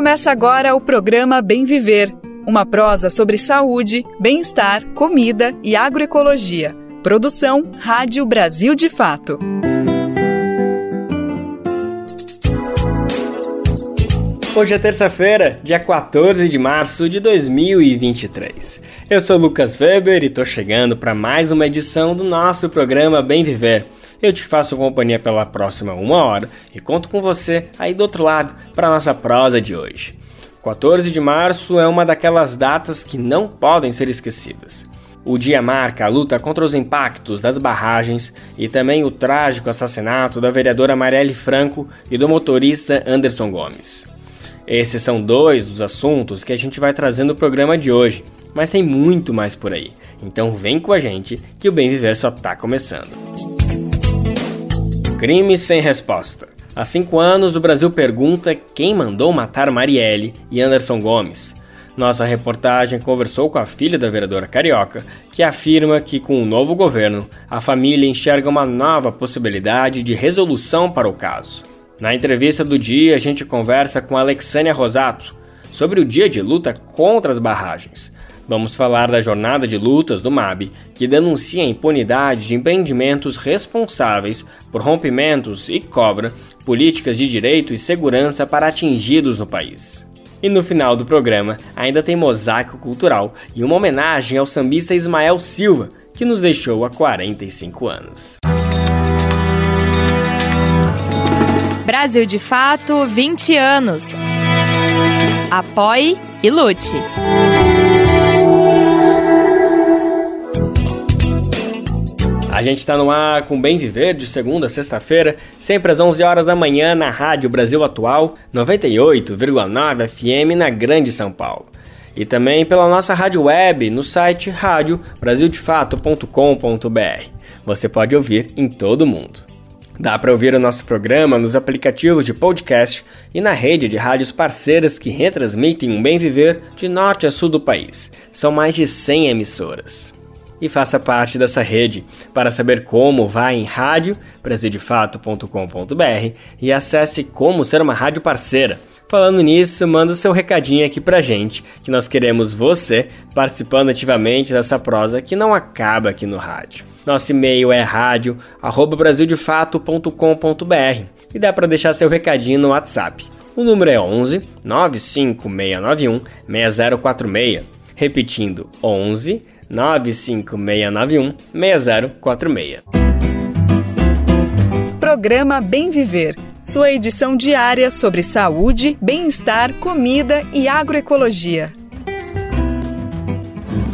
Começa agora o programa Bem Viver, uma prosa sobre saúde, bem-estar, comida e agroecologia. Produção Rádio Brasil de Fato. Hoje é terça-feira, dia 14 de março de 2023. Eu sou Lucas Weber e tô chegando para mais uma edição do nosso programa Bem Viver. Eu te faço companhia pela próxima uma hora e conto com você aí do outro lado para nossa prosa de hoje. 14 de março é uma daquelas datas que não podem ser esquecidas. O dia marca a luta contra os impactos das barragens e também o trágico assassinato da vereadora Marielle Franco e do motorista Anderson Gomes. Esses são dois dos assuntos que a gente vai trazer no programa de hoje, mas tem muito mais por aí. Então vem com a gente que o Bem Viver só está começando. Crime sem resposta. Há cinco anos, o Brasil pergunta quem mandou matar Marielle e Anderson Gomes. Nossa reportagem conversou com a filha da vereadora carioca, que afirma que, com o novo governo, a família enxerga uma nova possibilidade de resolução para o caso. Na entrevista do dia, a gente conversa com Alexânia Rosato sobre o dia de luta contra as barragens Vamos falar da jornada de lutas do MAB, que denuncia a impunidade de empreendimentos responsáveis por rompimentos e cobra políticas de direito e segurança para atingidos no país. E no final do programa ainda tem mosaico cultural e uma homenagem ao sambista Ismael Silva, que nos deixou há 45 anos. Brasil de Fato 20 anos. Apoie e lute. A gente está no ar com Bem Viver de segunda a sexta-feira, sempre às 11 horas da manhã na Rádio Brasil Atual, 98,9 FM na Grande São Paulo. E também pela nossa rádio web no site radiobrasildefato.com.br. Você pode ouvir em todo o mundo. Dá para ouvir o nosso programa nos aplicativos de podcast e na rede de rádios parceiras que retransmitem um bem viver de norte a sul do país. São mais de 100 emissoras e faça parte dessa rede. Para saber como, vá em rádio brasildefato.com.br e acesse como ser uma rádio parceira. Falando nisso, manda seu recadinho aqui pra gente, que nós queremos você participando ativamente dessa prosa que não acaba aqui no rádio. Nosso e-mail é rádio@brasildefato.com.br e dá para deixar seu recadinho no WhatsApp. O número é 11 95691 6046. Repetindo, 11 95691 6046. Programa Bem Viver. Sua edição diária sobre saúde, bem-estar, comida e agroecologia.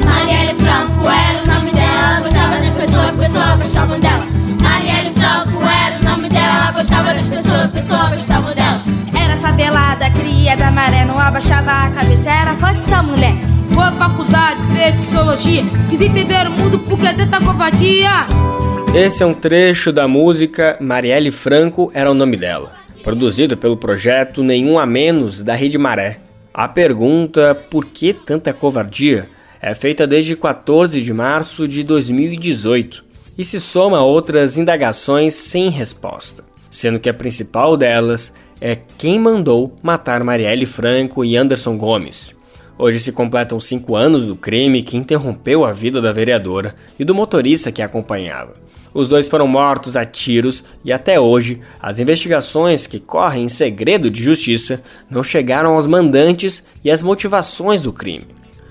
Marielle Franco era o nome dela, gostava das pessoas, pessoas gostavam dela. Marielle Franco era o nome dela, gostava das pessoas, pessoas gostavam dela. Era favelada, cria da maré, não abaixava a cabeça, era forte essa mulher. Faculdade, fez sociologia. Quis entender o mundo porque é tanta covardia. Esse é um trecho da música Marielle Franco era o nome dela, produzido pelo projeto Nenhum a Menos da Rede Maré. A pergunta por que tanta covardia é feita desde 14 de março de 2018 e se soma a outras indagações sem resposta, sendo que a principal delas é quem mandou matar Marielle Franco e Anderson Gomes. Hoje se completam cinco anos do crime que interrompeu a vida da vereadora e do motorista que a acompanhava. Os dois foram mortos a tiros e até hoje as investigações que correm em segredo de justiça não chegaram aos mandantes e às motivações do crime.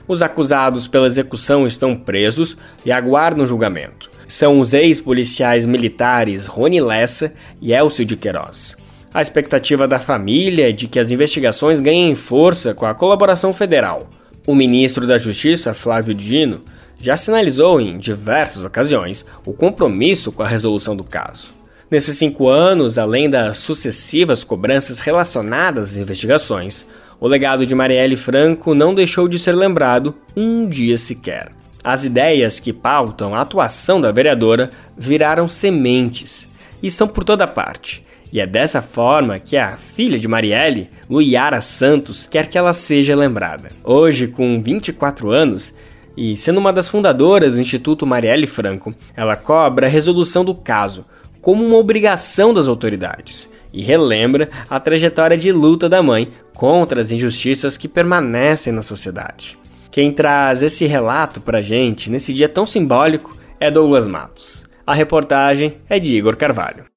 Os acusados pela execução estão presos e aguardam julgamento. São os ex-policiais militares Rony Lessa e Elcio de Queiroz. A expectativa da família é de que as investigações ganhem força com a colaboração federal. O ministro da Justiça, Flávio Dino, já sinalizou em diversas ocasiões o compromisso com a resolução do caso. Nesses cinco anos, além das sucessivas cobranças relacionadas às investigações, o legado de Marielle Franco não deixou de ser lembrado um dia sequer. As ideias que pautam a atuação da vereadora viraram sementes e estão por toda parte. E é dessa forma que a filha de Marielle, Luiara Santos, quer que ela seja lembrada. Hoje, com 24 anos, e sendo uma das fundadoras do Instituto Marielle Franco, ela cobra a resolução do caso como uma obrigação das autoridades e relembra a trajetória de luta da mãe contra as injustiças que permanecem na sociedade. Quem traz esse relato pra gente nesse dia tão simbólico é Douglas Matos. A reportagem é de Igor Carvalho.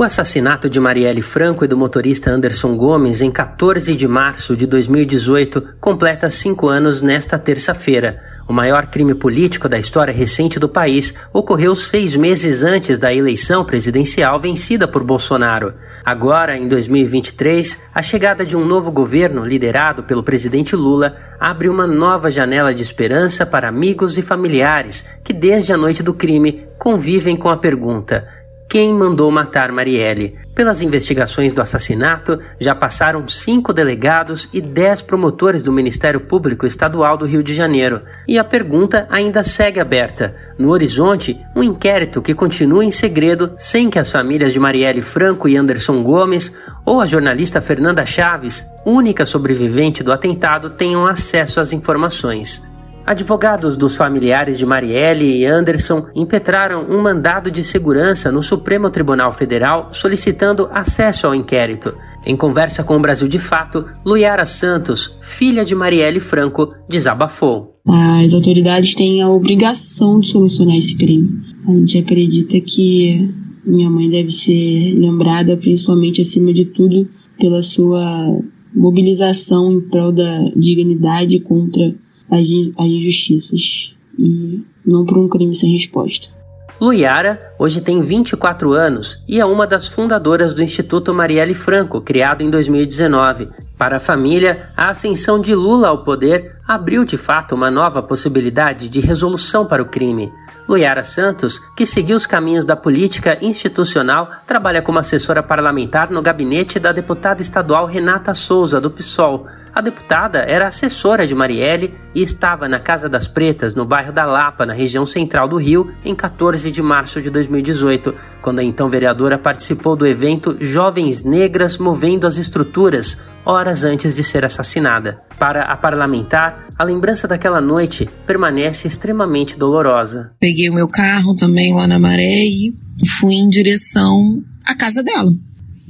O assassinato de Marielle Franco e do motorista Anderson Gomes em 14 de março de 2018 completa cinco anos nesta terça-feira. O maior crime político da história recente do país ocorreu seis meses antes da eleição presidencial vencida por Bolsonaro. Agora, em 2023, a chegada de um novo governo liderado pelo presidente Lula abre uma nova janela de esperança para amigos e familiares que, desde a noite do crime, convivem com a pergunta: quem mandou matar Marielle. Pelas investigações do assassinato, já passaram cinco delegados e dez promotores do Ministério Público Estadual do Rio de Janeiro. E a pergunta ainda segue aberta. No horizonte, um inquérito que continua em segredo sem que as famílias de Marielle Franco e Anderson Gomes ou a jornalista Fernanda Chaves, única sobrevivente do atentado, tenham acesso às informações. Advogados dos familiares de Marielle e Anderson impetraram um mandado de segurança no Supremo Tribunal Federal solicitando acesso ao inquérito. Em conversa com o Brasil de Fato, Luiara Santos, filha de Marielle Franco, desabafou. As autoridades têm a obrigação de solucionar esse crime. A gente acredita que minha mãe deve ser lembrada, principalmente acima de tudo, pela sua mobilização em prol da dignidade contra as, as injustiças e não por um crime sem resposta. Luiara hoje tem 24 anos e é uma das fundadoras do Instituto Marielle Franco, criado em 2019. Para a família, a ascensão de Lula ao poder abriu de fato uma nova possibilidade de resolução para o crime. Luiara Santos, que seguiu os caminhos da política institucional, trabalha como assessora parlamentar no gabinete da deputada estadual Renata Souza, do PSOL. A deputada era assessora de Marielle e estava na Casa das Pretas, no bairro da Lapa, na região central do Rio, em 14 de março de 2018, quando a então vereadora participou do evento Jovens Negras Movendo as Estruturas, horas antes de ser assassinada. Para a parlamentar, a lembrança daquela noite permanece extremamente dolorosa. Peguei o meu carro também lá na Maré e fui em direção à casa dela.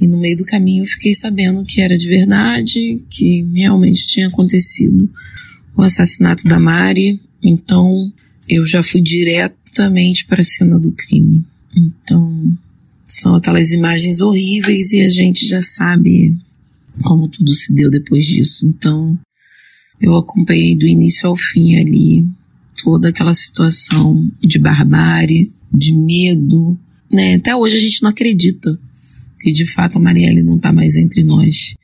E no meio do caminho fiquei sabendo que era de verdade, que realmente tinha acontecido o assassinato da Mari. Então eu já fui diretamente para a cena do crime. Então são aquelas imagens horríveis e a gente já sabe como tudo se deu depois disso. Então eu acompanhei do início ao fim ali toda aquela situação de barbárie, de medo, né? Até hoje a gente não acredita que de fato a Marielle não está mais entre nós.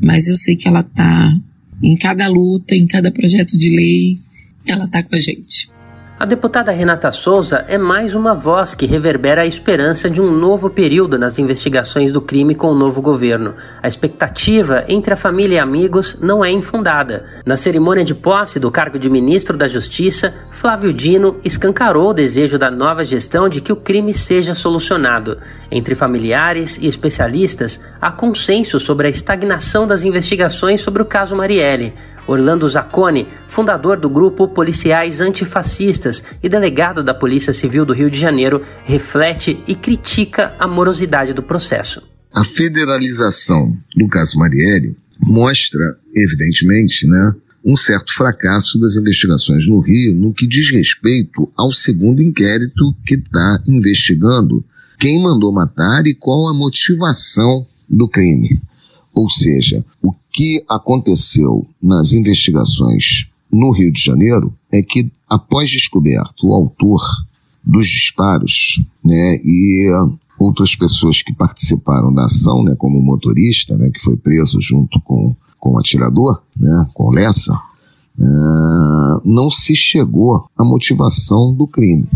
Mas eu sei que ela está em cada luta, em cada projeto de lei, ela está com a gente. A deputada Renata Souza é mais uma voz que reverbera a esperança de um novo período nas investigações do crime com o novo governo. A expectativa entre a família e amigos não é infundada. Na cerimônia de posse do cargo de ministro da Justiça, Flávio Dino escancarou o desejo da nova gestão de que o crime seja solucionado. Entre familiares e especialistas, há consenso sobre a estagnação das investigações sobre o caso Marielle. Orlando Zacconi, fundador do grupo Policiais Antifascistas e delegado da Polícia Civil do Rio de Janeiro, reflete e critica a morosidade do processo. A federalização do caso Marielle mostra, evidentemente, né, um certo fracasso das investigações no Rio no que diz respeito ao segundo inquérito que está investigando quem mandou matar e qual a motivação do crime. Ou seja, o que aconteceu nas investigações no Rio de Janeiro é que, após descoberto o autor dos disparos, né, e outras pessoas que participaram da ação, né, como o motorista, né, que foi preso junto com, com o atirador, né, com o Lessa, uh, não se chegou à motivação do crime.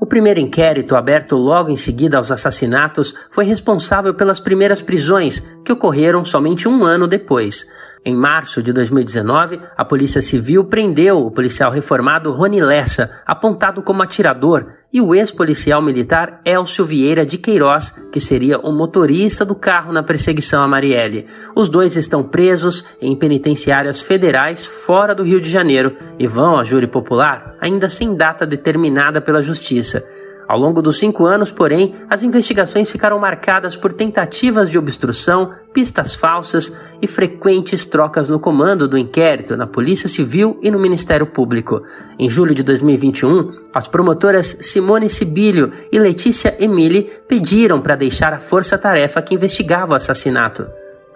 O primeiro inquérito, aberto logo em seguida aos assassinatos, foi responsável pelas primeiras prisões, que ocorreram somente um ano depois. Em março de 2019, a Polícia Civil prendeu o policial reformado Rony Lessa, apontado como atirador, e o ex-policial militar Elcio Vieira de Queiroz, que seria o motorista do carro na perseguição a Marielle. Os dois estão presos em penitenciárias federais fora do Rio de Janeiro e vão a júri popular ainda sem data determinada pela Justiça. Ao longo dos cinco anos, porém, as investigações ficaram marcadas por tentativas de obstrução, pistas falsas e frequentes trocas no comando do inquérito na Polícia Civil e no Ministério Público. Em julho de 2021, as promotoras Simone Sibilho e Letícia Emili pediram para deixar a força-tarefa que investigava o assassinato.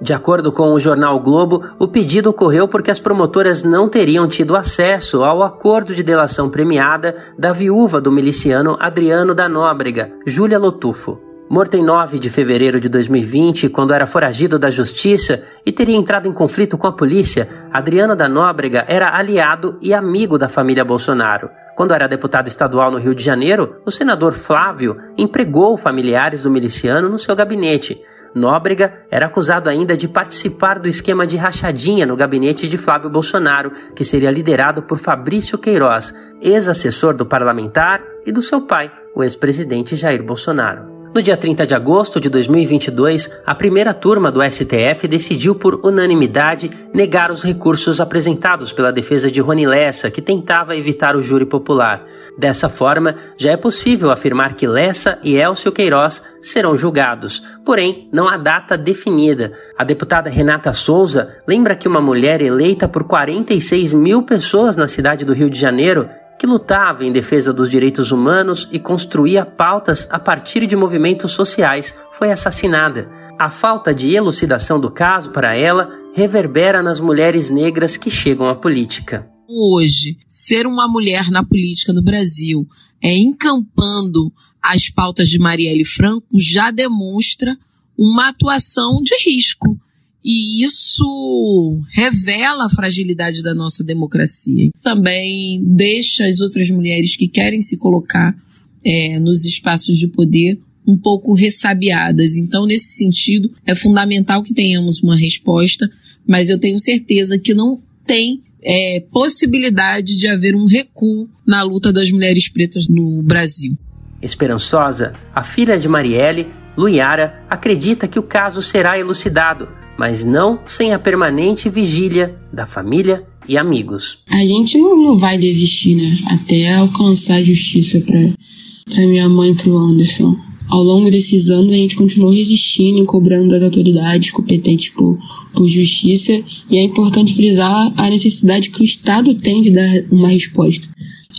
De acordo com o jornal Globo, o pedido ocorreu porque as promotoras não teriam tido acesso ao acordo de delação premiada da viúva do miliciano Adriano da Nóbrega, Júlia Lotufo. Morto em 9 de fevereiro de 2020, quando era foragido da justiça e teria entrado em conflito com a polícia, Adriano da Nóbrega era aliado e amigo da família Bolsonaro. Quando era deputado estadual no Rio de Janeiro, o senador Flávio empregou familiares do miliciano no seu gabinete. Nóbrega era acusado ainda de participar do esquema de rachadinha no gabinete de Flávio Bolsonaro, que seria liderado por Fabrício Queiroz, ex-assessor do parlamentar e do seu pai, o ex-presidente Jair Bolsonaro. No dia 30 de agosto de 2022, a primeira turma do STF decidiu por unanimidade negar os recursos apresentados pela defesa de Rony Lessa, que tentava evitar o júri popular. Dessa forma, já é possível afirmar que Lessa e Elcio Queiroz serão julgados, porém não há data definida. A deputada Renata Souza lembra que uma mulher eleita por 46 mil pessoas na cidade do Rio de Janeiro que lutava em defesa dos direitos humanos e construía pautas a partir de movimentos sociais, foi assassinada. A falta de elucidação do caso para ela reverbera nas mulheres negras que chegam à política. Hoje, ser uma mulher na política no Brasil, é encampando as pautas de Marielle Franco, já demonstra uma atuação de risco e isso revela a fragilidade da nossa democracia. Também deixa as outras mulheres que querem se colocar é, nos espaços de poder um pouco ressabiadas. Então, nesse sentido, é fundamental que tenhamos uma resposta, mas eu tenho certeza que não tem é, possibilidade de haver um recuo na luta das mulheres pretas no Brasil. Esperançosa, a filha de Marielle, Luiara, acredita que o caso será elucidado mas não sem a permanente vigília da família e amigos. A gente não, vai desistir, né? Até alcançar a justiça para minha mãe e pro Anderson. Ao longo desses anos, a gente continuou resistindo e cobrando das autoridades competentes por, por justiça, e é importante frisar a necessidade que o Estado tem de dar uma resposta,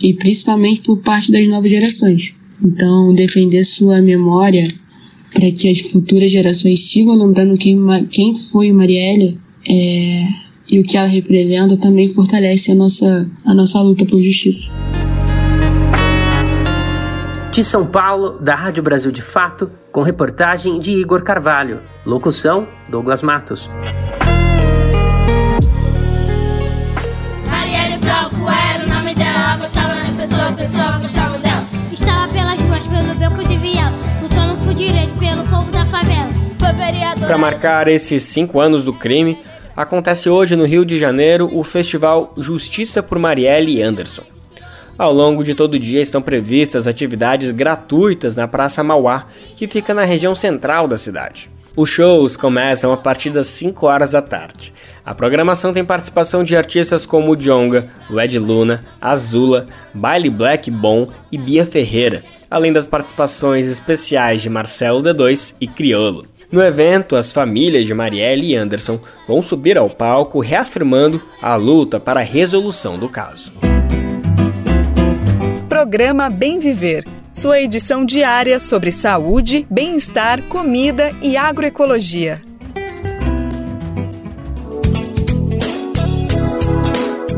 e principalmente por parte das novas gerações. Então, defender sua memória para que as futuras gerações sigam lembrando quem, quem foi Marielle é, e o que ela representa também fortalece a nossa, a nossa luta por justiça. De São Paulo, da Rádio Brasil de Fato, com reportagem de Igor Carvalho. Locução: Douglas Matos. Para marcar esses cinco anos do crime, acontece hoje no Rio de Janeiro o festival Justiça por Marielle Anderson. Ao longo de todo o dia estão previstas atividades gratuitas na Praça Mauá, que fica na região central da cidade. Os shows começam a partir das 5 horas da tarde. A programação tem participação de artistas como Jonga, Led Luna, Azula, Baile Black Bom e Bia Ferreira, além das participações especiais de Marcelo D2 e Criolo. No evento, as famílias de Marielle e Anderson vão subir ao palco reafirmando a luta para a resolução do caso. Programa Bem Viver sua edição diária sobre saúde, bem-estar, comida e agroecologia.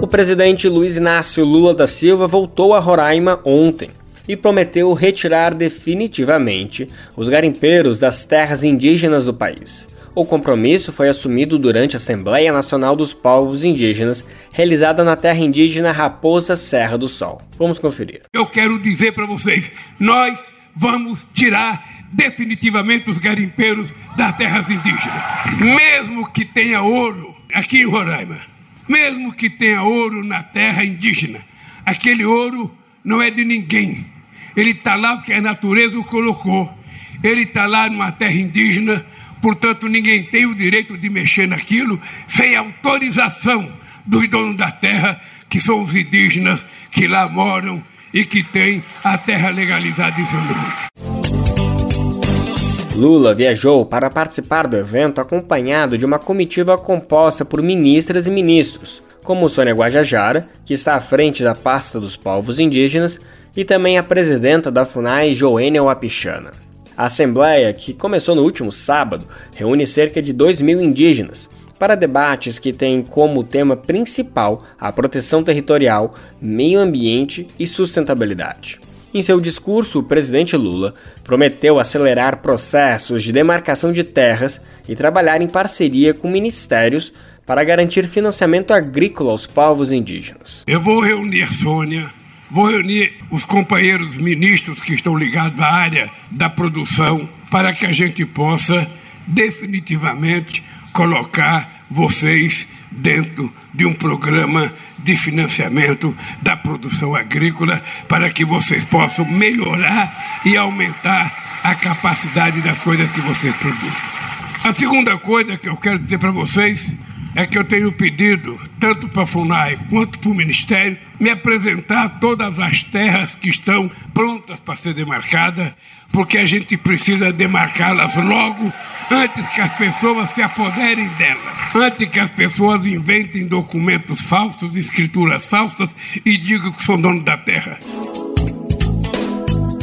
O presidente Luiz Inácio Lula da Silva voltou a Roraima ontem e prometeu retirar definitivamente os garimpeiros das terras indígenas do país. O compromisso foi assumido durante a Assembleia Nacional dos Povos Indígenas, realizada na terra indígena Raposa Serra do Sol. Vamos conferir. Eu quero dizer para vocês: nós vamos tirar definitivamente os garimpeiros das terras indígenas. Mesmo que tenha ouro aqui em Roraima, mesmo que tenha ouro na terra indígena, aquele ouro não é de ninguém. Ele está lá porque a natureza o colocou. Ele está lá numa terra indígena Portanto, ninguém tem o direito de mexer naquilo sem autorização dos donos da terra, que são os indígenas que lá moram e que tem a terra legalizada em seu nome. Lula viajou para participar do evento acompanhado de uma comitiva composta por ministras e ministros, como Sônia Guajajara, que está à frente da pasta dos povos indígenas, e também a presidenta da FUNAI, Joênia Wapichana. A Assembleia, que começou no último sábado, reúne cerca de 2 mil indígenas para debates que têm como tema principal a proteção territorial, meio ambiente e sustentabilidade. Em seu discurso, o presidente Lula prometeu acelerar processos de demarcação de terras e trabalhar em parceria com ministérios para garantir financiamento agrícola aos povos indígenas. Eu vou reunir Sônia, vou reunir os companheiros ministros que estão ligados à área da produção para que a gente possa definitivamente colocar vocês dentro de um programa de financiamento da produção agrícola para que vocês possam melhorar e aumentar a capacidade das coisas que vocês produzem. A segunda coisa que eu quero dizer para vocês é que eu tenho pedido, tanto para a FUNAI quanto para o Ministério, me apresentar todas as terras que estão prontas para ser demarcadas, porque a gente precisa demarcá-las logo antes que as pessoas se apoderem delas, antes que as pessoas inventem documentos falsos, escrituras falsas e digam que são donos da terra.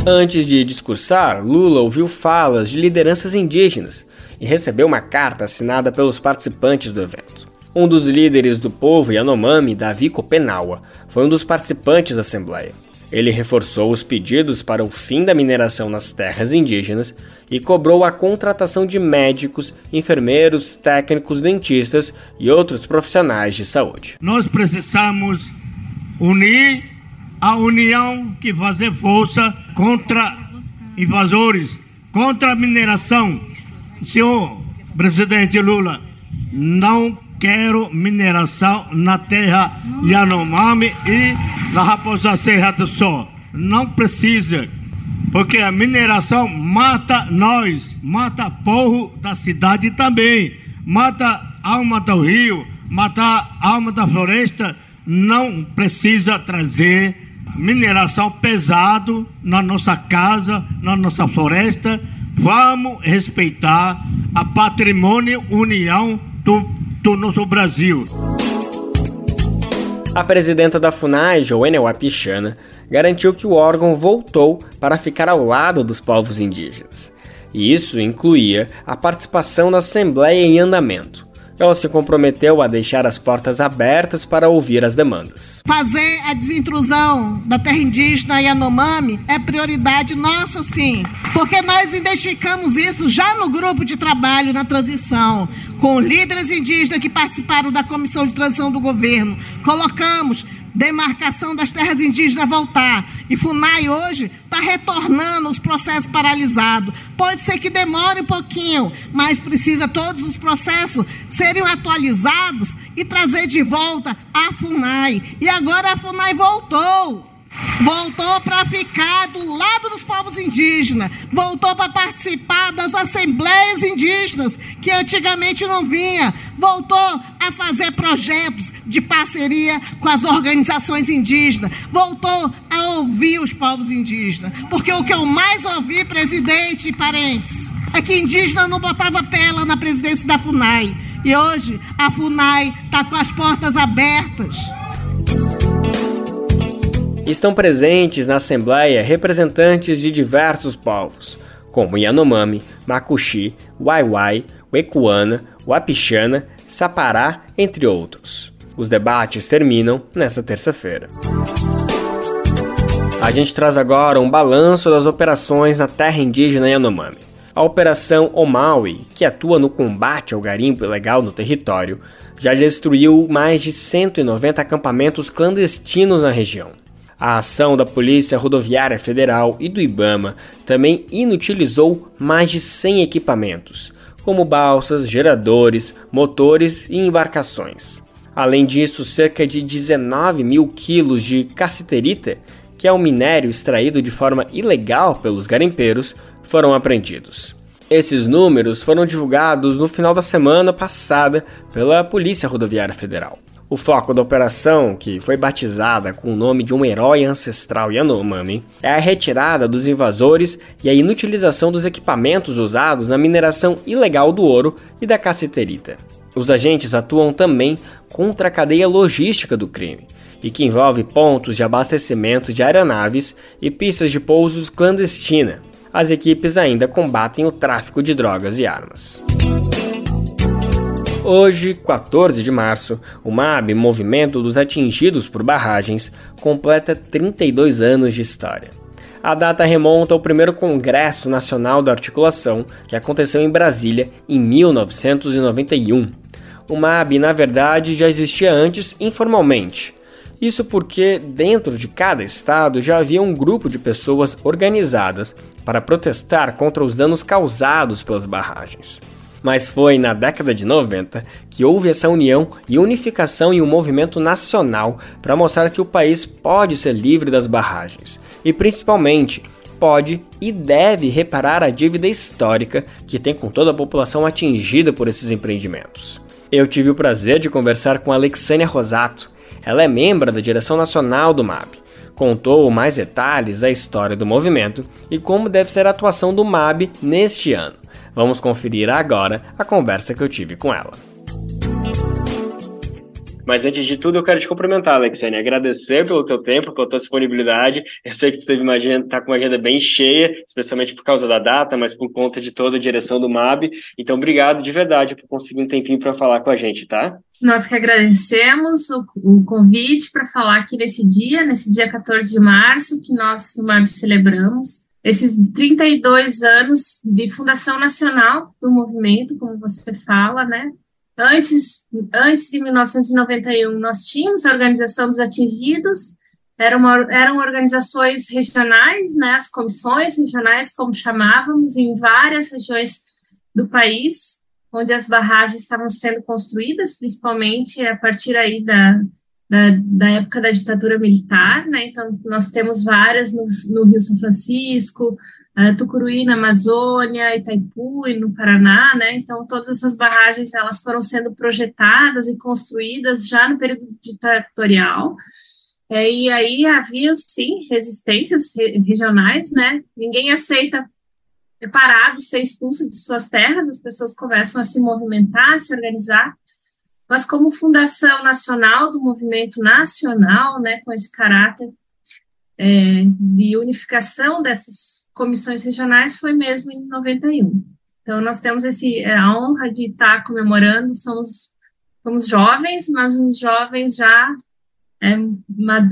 Antes de discursar, Lula ouviu falas de lideranças indígenas e recebeu uma carta assinada pelos participantes do evento. Um dos líderes do povo Yanomami, Davi Kopenawa, foi um dos participantes da Assembleia. Ele reforçou os pedidos para o fim da mineração nas terras indígenas e cobrou a contratação de médicos, enfermeiros, técnicos, dentistas e outros profissionais de saúde. Nós precisamos unir a união que fazer força contra invasores, contra a mineração. Senhor presidente Lula, não quero mineração na terra Yanomami e na Raposa Serra do Sol. Não precisa, porque a mineração mata nós, mata povo da cidade também, mata alma do rio, mata alma da floresta. Não precisa trazer mineração pesado na nossa casa, na nossa floresta. Vamos respeitar a patrimônio união do, do nosso Brasil. A presidenta da FUNAI, Joênia Wapichana, garantiu que o órgão voltou para ficar ao lado dos povos indígenas. E isso incluía a participação na Assembleia em andamento ela se comprometeu a deixar as portas abertas para ouvir as demandas. Fazer a desintrusão da terra indígena Yanomami é prioridade nossa, sim, porque nós identificamos isso já no grupo de trabalho na transição, com líderes indígenas que participaram da comissão de transição do governo. Colocamos demarcação das terras indígenas voltar. E FUNAI hoje está retornando os processos paralisados. Pode ser que demore um pouquinho, mas precisa todos os processos serem atualizados e trazer de volta a FUNAI. E agora a FUNAI voltou voltou para ficar do lado dos povos indígenas, voltou para participar das assembleias indígenas, que antigamente não vinha, voltou a fazer projetos de parceria com as organizações indígenas, voltou a ouvir os povos indígenas, porque o que eu mais ouvi, presidente e parentes, é que indígena não botava pela na presidência da FUNAI. E hoje a FUNAI está com as portas abertas Estão presentes na Assembleia representantes de diversos povos, como Yanomami, Makuxi, Waiwai, Wekuana, Wapixana, Sapará, entre outros. Os debates terminam nesta terça-feira. A gente traz agora um balanço das operações na terra indígena Yanomami. A Operação Omaui, que atua no combate ao garimpo ilegal no território, já destruiu mais de 190 acampamentos clandestinos na região. A ação da Polícia Rodoviária Federal e do Ibama também inutilizou mais de 100 equipamentos, como balsas, geradores, motores e embarcações. Além disso, cerca de 19 mil quilos de cassiterita, que é um minério extraído de forma ilegal pelos garimpeiros, foram apreendidos. Esses números foram divulgados no final da semana passada pela Polícia Rodoviária Federal. O foco da operação, que foi batizada com o nome de um herói ancestral Yanomami, é a retirada dos invasores e a inutilização dos equipamentos usados na mineração ilegal do ouro e da caceterita. Os agentes atuam também contra a cadeia logística do crime, e que envolve pontos de abastecimento de aeronaves e pistas de pousos clandestina. As equipes ainda combatem o tráfico de drogas e armas. Hoje, 14 de março, o MAB, Movimento dos Atingidos por Barragens, completa 32 anos de história. A data remonta ao primeiro Congresso Nacional da Articulação, que aconteceu em Brasília em 1991. O MAB, na verdade, já existia antes informalmente. Isso porque, dentro de cada estado, já havia um grupo de pessoas organizadas para protestar contra os danos causados pelas barragens mas foi na década de 90 que houve essa união e unificação em um movimento nacional para mostrar que o país pode ser livre das barragens e, principalmente, pode e deve reparar a dívida histórica que tem com toda a população atingida por esses empreendimentos. Eu tive o prazer de conversar com Alexânia Rosato. Ela é membro da direção nacional do MAB. Contou mais detalhes da história do movimento e como deve ser a atuação do MAB neste ano. Vamos conferir agora a conversa que eu tive com ela. Mas antes de tudo, eu quero te cumprimentar, Alexane, agradecer pelo teu tempo, pela tua disponibilidade. Eu sei que tu teve uma agenda, tá com uma agenda bem cheia, especialmente por causa da data, mas por conta de toda a direção do MAB. Então, obrigado de verdade por conseguir um tempinho para falar com a gente, tá? Nós que agradecemos o, o convite para falar aqui nesse dia, nesse dia 14 de março, que nós no MAB celebramos esses 32 anos de fundação nacional do movimento, como você fala, né? Antes, antes de 1991, nós tínhamos a Organização dos Atingidos, eram, eram organizações regionais, né, as comissões regionais, como chamávamos, em várias regiões do país, onde as barragens estavam sendo construídas, principalmente a partir aí da, da, da, época da ditadura militar, né? Então, nós temos várias no, no Rio São Francisco, uh, Tucuruí na Amazônia, Itaipu e no Paraná, né? Então, todas essas barragens elas foram sendo projetadas e construídas já no período ditatorial. É, e aí havia, sim, resistências re regionais, né? Ninguém aceita parado ser expulso de suas terras, as pessoas começam a se movimentar, a se organizar, mas como fundação nacional do movimento nacional, né, com esse caráter é, de unificação dessas comissões regionais, foi mesmo em 91. Então, nós temos esse, é, a honra de estar comemorando, somos, somos jovens, mas os jovens já é,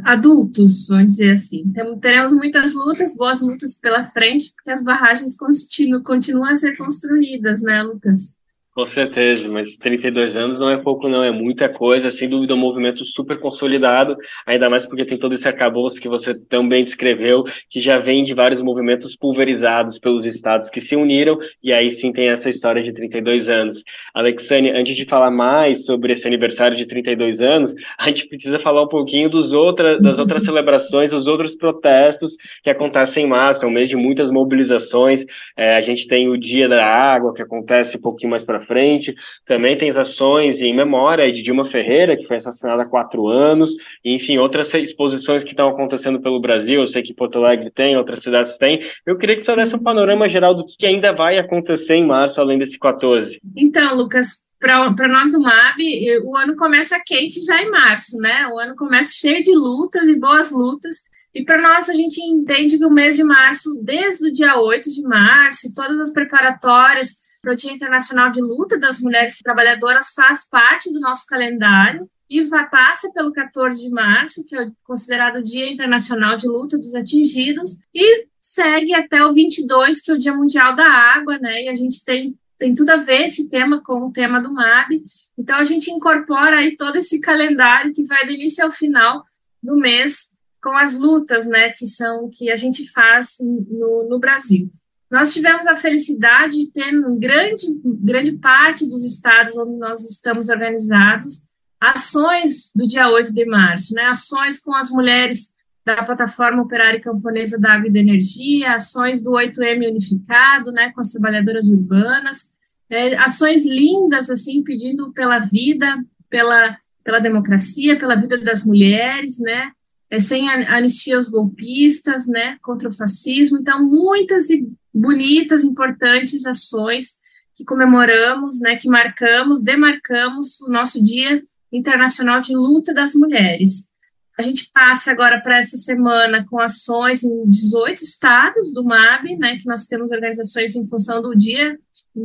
adultos, vamos dizer assim. Então, teremos muitas lutas, boas lutas pela frente, porque as barragens continuam a ser construídas, né, Lucas? Com certeza, mas 32 anos não é pouco, não, é muita coisa, sem dúvida, um movimento super consolidado, ainda mais porque tem todo esse arcabouço que você também descreveu, que já vem de vários movimentos pulverizados pelos estados que se uniram, e aí sim tem essa história de 32 anos. Alexane, antes de falar mais sobre esse aniversário de 32 anos, a gente precisa falar um pouquinho dos outra, das outras celebrações, dos outros protestos que acontecem em março, é um mês de muitas mobilizações, é, a gente tem o Dia da Água, que acontece um pouquinho mais para frente. Também tem as ações em memória de Dilma Ferreira, que foi assassinada há quatro anos. Enfim, outras exposições que estão acontecendo pelo Brasil. Eu sei que Porto Alegre tem, outras cidades têm. Eu queria que você desse um panorama geral do que ainda vai acontecer em março, além desse 14. Então, Lucas, para nós do MAB, o ano começa quente já em março, né? O ano começa cheio de lutas e boas lutas. E para nós, a gente entende que o mês de março, desde o dia 8 de março, todas as preparatórias para o Dia Internacional de Luta das Mulheres Trabalhadoras faz parte do nosso calendário e vai, passa pelo 14 de março, que é considerado o Dia Internacional de Luta dos Atingidos, e segue até o 22, que é o Dia Mundial da Água, né? E a gente tem, tem tudo a ver esse tema com o tema do MAB. Então a gente incorpora aí todo esse calendário que vai do início ao final do mês com as lutas, né, que são que a gente faz no, no Brasil. Nós tivemos a felicidade de ter em grande, grande parte dos estados onde nós estamos organizados ações do dia 8 de março, né? ações com as mulheres da plataforma operária camponesa da água e da energia, ações do 8M unificado, né, com as trabalhadoras urbanas, é, ações lindas, assim, pedindo pela vida, pela pela democracia, pela vida das mulheres, né? É, sem anistia aos golpistas, né? Contra o fascismo. Então, muitas e bonitas, importantes ações que comemoramos, né? Que marcamos, demarcamos o nosso Dia Internacional de Luta das Mulheres. A gente passa agora para essa semana com ações em 18 estados do MAB, né, que nós temos organizações em função do dia,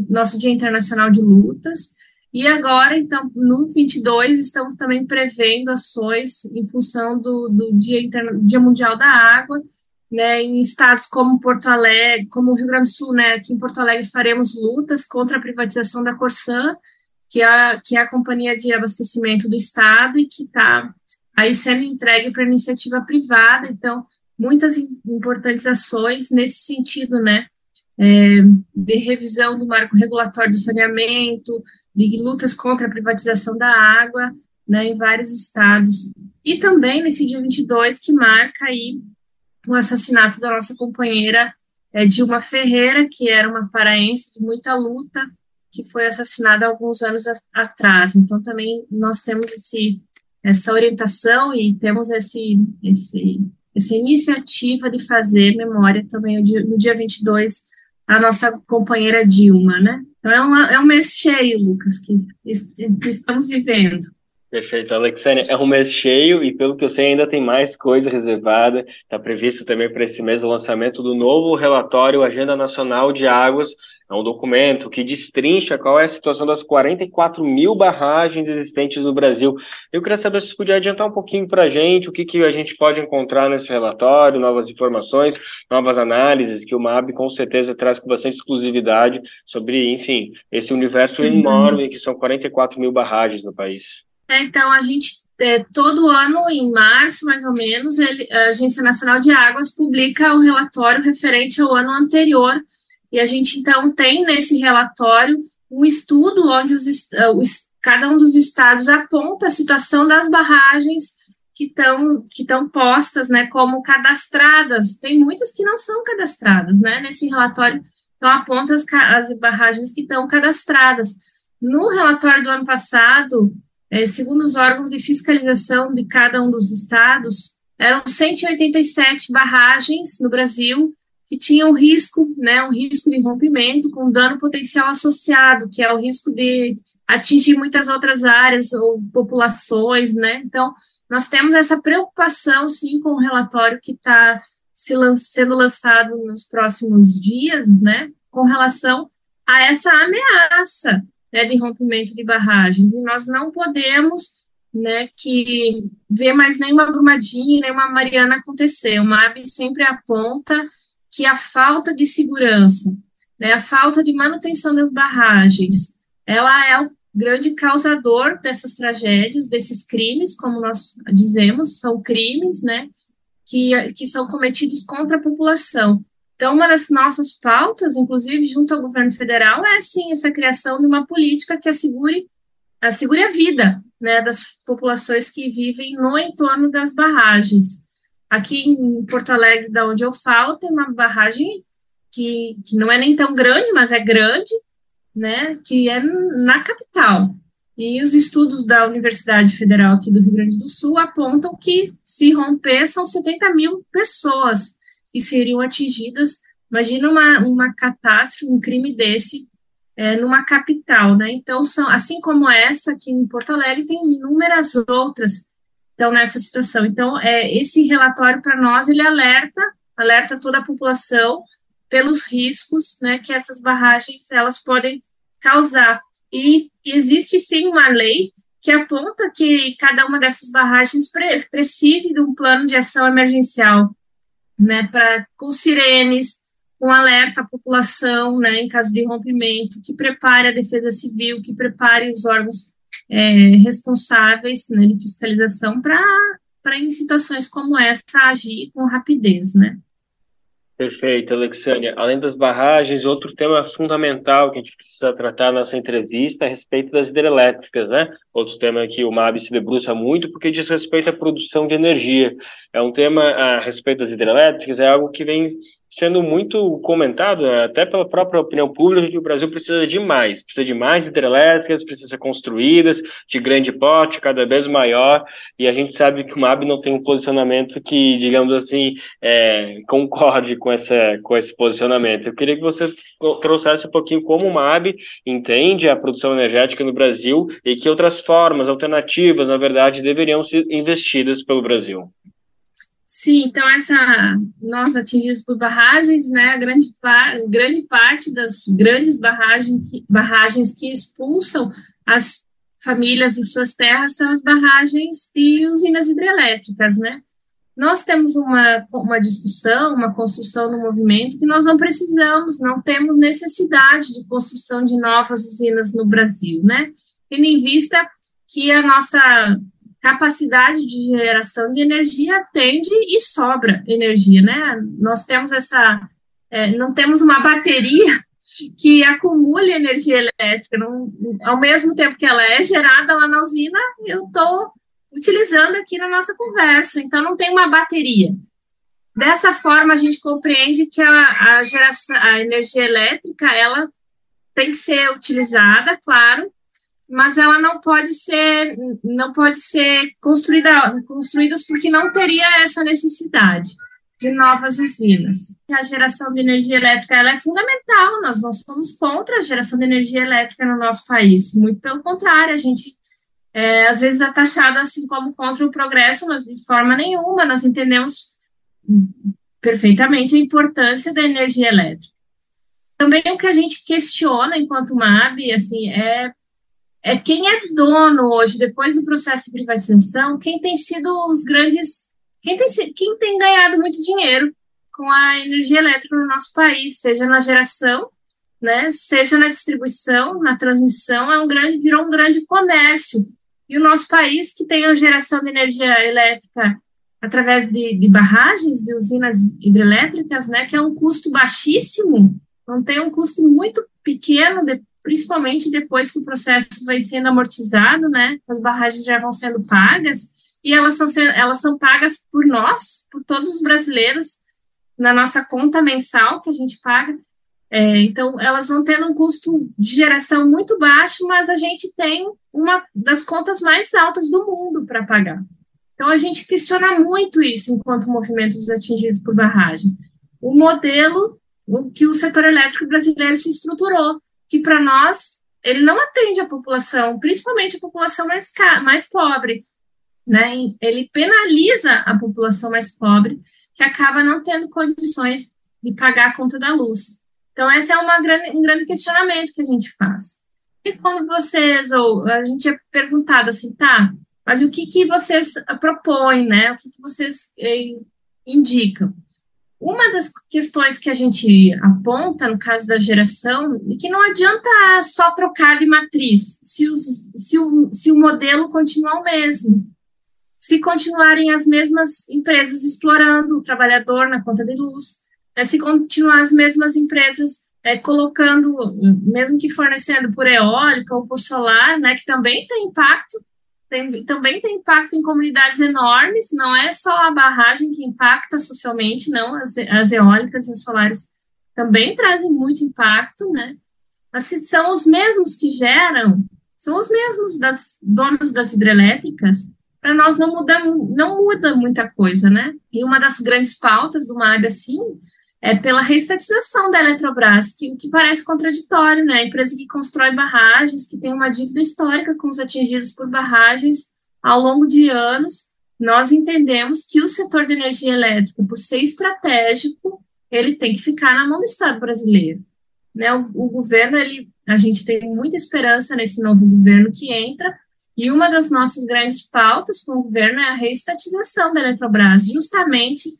nosso Dia Internacional de Lutas. E agora, então, no 22, estamos também prevendo ações em função do, do Dia, Interna Dia Mundial da Água, né, em estados como Porto Alegre, como o Rio Grande do Sul, né, aqui em Porto Alegre faremos lutas contra a privatização da Corsã, que é a, que é a companhia de abastecimento do estado e que está aí sendo entregue para iniciativa privada, então, muitas importantes ações nesse sentido, né, é, de revisão do marco regulatório do saneamento, de lutas contra a privatização da água, né, em vários estados, e também nesse dia 22, que marca aí o assassinato da nossa companheira é, Dilma Ferreira, que era uma paraense de muita luta, que foi assassinada alguns anos a, atrás. Então, também nós temos esse essa orientação e temos esse, esse, essa iniciativa de fazer memória também no dia 22, a nossa companheira Dilma, né? Então é, uma, é um mês cheio, Lucas, que estamos vivendo. Perfeito, Alexânia. É um mês cheio e, pelo que eu sei, ainda tem mais coisa reservada. Está previsto também para esse mês o lançamento do novo relatório Agenda Nacional de Águas. É um documento que destrincha qual é a situação das 44 mil barragens existentes no Brasil. Eu queria saber se você podia adiantar um pouquinho para a gente o que, que a gente pode encontrar nesse relatório, novas informações, novas análises, que o MAB com certeza traz com bastante exclusividade sobre, enfim, esse universo uhum. enorme que são 44 mil barragens no país. É, então, a gente, é, todo ano, em março, mais ou menos, ele, a Agência Nacional de Águas publica o relatório referente ao ano anterior, e a gente, então, tem nesse relatório um estudo onde os, os, cada um dos estados aponta a situação das barragens que estão que estão postas, né, como cadastradas. Tem muitas que não são cadastradas, né? Nesse relatório, então aponta as, as barragens que estão cadastradas. No relatório do ano passado, é, segundo os órgãos de fiscalização de cada um dos estados, eram 187 barragens no Brasil que tinham risco, né, um risco de rompimento com dano potencial associado, que é o risco de atingir muitas outras áreas ou populações, né? Então, nós temos essa preocupação, sim, com o relatório que está se sendo lançado nos próximos dias, né, com relação a essa ameaça né, de rompimento de barragens, e nós não podemos né, que ver mais nenhuma Brumadinho, nenhuma Mariana acontecer. O MAB sempre aponta que a falta de segurança, né, a falta de manutenção das barragens, ela é o grande causador dessas tragédias, desses crimes, como nós dizemos, são crimes, né, que, que são cometidos contra a população. Então, uma das nossas pautas, inclusive junto ao governo federal, é sim essa criação de uma política que assegure, assegure a vida né, das populações que vivem no entorno das barragens. Aqui em Porto Alegre, da onde eu falo, tem uma barragem que, que não é nem tão grande, mas é grande, né, que é na capital. E os estudos da Universidade Federal aqui do Rio Grande do Sul apontam que, se romper, são 70 mil pessoas que seriam atingidas. Imagina uma, uma catástrofe, um crime desse é, numa capital, né? Então, são, assim como essa aqui em Porto Alegre, tem inúmeras outras estão nessa situação. Então, é, esse relatório para nós, ele alerta, alerta toda a população pelos riscos, né, que essas barragens, elas podem causar. E existe, sim, uma lei que aponta que cada uma dessas barragens pre precise de um plano de ação emergencial né, para com sirenes, com alerta à população, né, em caso de rompimento, que prepare a defesa civil, que prepare os órgãos é, responsáveis né, de fiscalização para em situações como essa agir com rapidez, né. Perfeito, Alexânia. Além das barragens, outro tema fundamental que a gente precisa tratar na nossa entrevista é a respeito das hidrelétricas, né? Outro tema que o MAB se debruça muito porque diz respeito à produção de energia. É um tema a respeito das hidrelétricas, é algo que vem sendo muito comentado, até pela própria opinião pública, que o Brasil precisa de mais, precisa de mais hidrelétricas, precisa ser construídas, de grande porte, cada vez maior, e a gente sabe que o MAB não tem um posicionamento que, digamos assim, é, concorde com, essa, com esse posicionamento. Eu queria que você trouxesse um pouquinho como o MAB entende a produção energética no Brasil e que outras formas, alternativas, na verdade, deveriam ser investidas pelo Brasil. Sim, então essa nós atingidos por barragens, né, grande, par, grande parte das grandes barragens, barragens que expulsam as famílias de suas terras são as barragens de usinas hidrelétricas, né? Nós temos uma, uma discussão, uma construção no movimento que nós não precisamos, não temos necessidade de construção de novas usinas no Brasil, né? Tendo em vista que a nossa capacidade de geração de energia atende e sobra energia, né? Nós temos essa, é, não temos uma bateria que acumule energia elétrica, não, ao mesmo tempo que ela é gerada lá na usina, eu estou utilizando aqui na nossa conversa, então não tem uma bateria. Dessa forma, a gente compreende que a, a geração, a energia elétrica, ela tem que ser utilizada, claro, mas ela não pode ser não pode ser construída construídas porque não teria essa necessidade de novas usinas. A geração de energia elétrica ela é fundamental, nós não somos contra a geração de energia elétrica no nosso país, muito pelo contrário, a gente é, às vezes é taxado assim como contra o progresso, mas de forma nenhuma, nós entendemos perfeitamente a importância da energia elétrica. Também o que a gente questiona enquanto MAB, assim, é é quem é dono hoje, depois do processo de privatização, quem tem sido os grandes, quem tem, quem tem ganhado muito dinheiro com a energia elétrica no nosso país, seja na geração, né, seja na distribuição, na transmissão, é um grande, virou um grande comércio. E o nosso país, que tem a geração de energia elétrica através de, de barragens, de usinas hidrelétricas, né, que é um custo baixíssimo, não tem um custo muito pequeno de, principalmente depois que o processo vai sendo amortizado, né? As barragens já vão sendo pagas e elas são, elas são pagas por nós, por todos os brasileiros, na nossa conta mensal que a gente paga. É, então, elas vão tendo um custo de geração muito baixo, mas a gente tem uma das contas mais altas do mundo para pagar. Então, a gente questiona muito isso enquanto movimento dos atingidos por barragem. O modelo o que o setor elétrico brasileiro se estruturou que para nós ele não atende a população, principalmente a população mais, mais pobre, né? Ele penaliza a população mais pobre, que acaba não tendo condições de pagar a conta da luz. Então, esse é uma grande, um grande questionamento que a gente faz. E quando vocês, ou a gente é perguntado assim, tá, mas o que, que vocês propõem, né? O que, que vocês eh, indicam? Uma das questões que a gente aponta no caso da geração é que não adianta só trocar de matriz se, os, se, o, se o modelo continuar o mesmo. Se continuarem as mesmas empresas explorando o trabalhador na conta de luz, né, se continuar as mesmas empresas é, colocando, mesmo que fornecendo por eólica ou por solar, né, que também tem impacto, tem, também tem impacto em comunidades enormes, não é só a barragem que impacta socialmente, não, as, as eólicas e as solares também trazem muito impacto, né? Mas se são os mesmos que geram, são os mesmos das donos das hidrelétricas, para nós não muda, não muda muita coisa, né? E uma das grandes pautas do MAB, assim, é pela reestatização da Eletrobras, que, que parece contraditório, né? Empresa que constrói barragens, que tem uma dívida histórica com os atingidos por barragens ao longo de anos, nós entendemos que o setor de energia elétrica, por ser estratégico, ele tem que ficar na mão do Estado brasileiro. Né? O, o governo, ele, a gente tem muita esperança nesse novo governo que entra, e uma das nossas grandes pautas com o governo é a reestatização da Eletrobras, justamente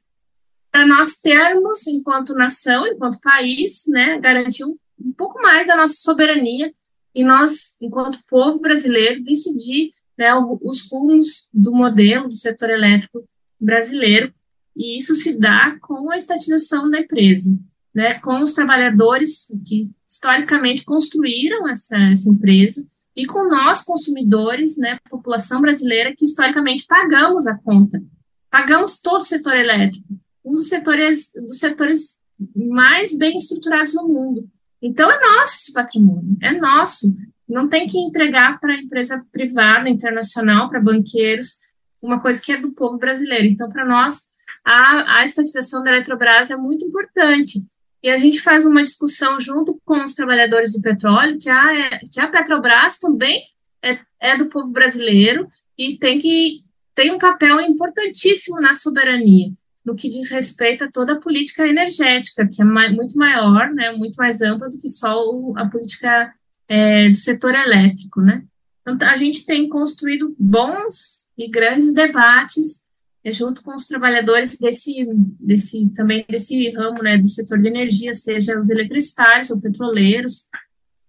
para nós termos, enquanto nação, enquanto país, né, garantir um, um pouco mais da nossa soberania e nós, enquanto povo brasileiro, decidir né, os rumos do modelo do setor elétrico brasileiro, e isso se dá com a estatização da empresa, né, com os trabalhadores que historicamente construíram essa, essa empresa, e com nós, consumidores, né, população brasileira, que historicamente pagamos a conta, pagamos todo o setor elétrico, um dos setores, dos setores mais bem estruturados no mundo. Então, é nosso esse patrimônio, é nosso. Não tem que entregar para empresa privada, internacional, para banqueiros, uma coisa que é do povo brasileiro. Então, para nós, a, a estatização da Eletrobras é muito importante. E a gente faz uma discussão junto com os trabalhadores do petróleo, que a, que a Petrobras também é, é do povo brasileiro e tem que tem um papel importantíssimo na soberania, no que diz respeito a toda a política energética, que é muito maior, né, muito mais ampla do que só o, a política é, do setor elétrico, né? Então, a gente tem construído bons e grandes debates é, junto com os trabalhadores desse, desse também desse ramo, né, do setor de energia, seja os eletricitários ou petroleiros,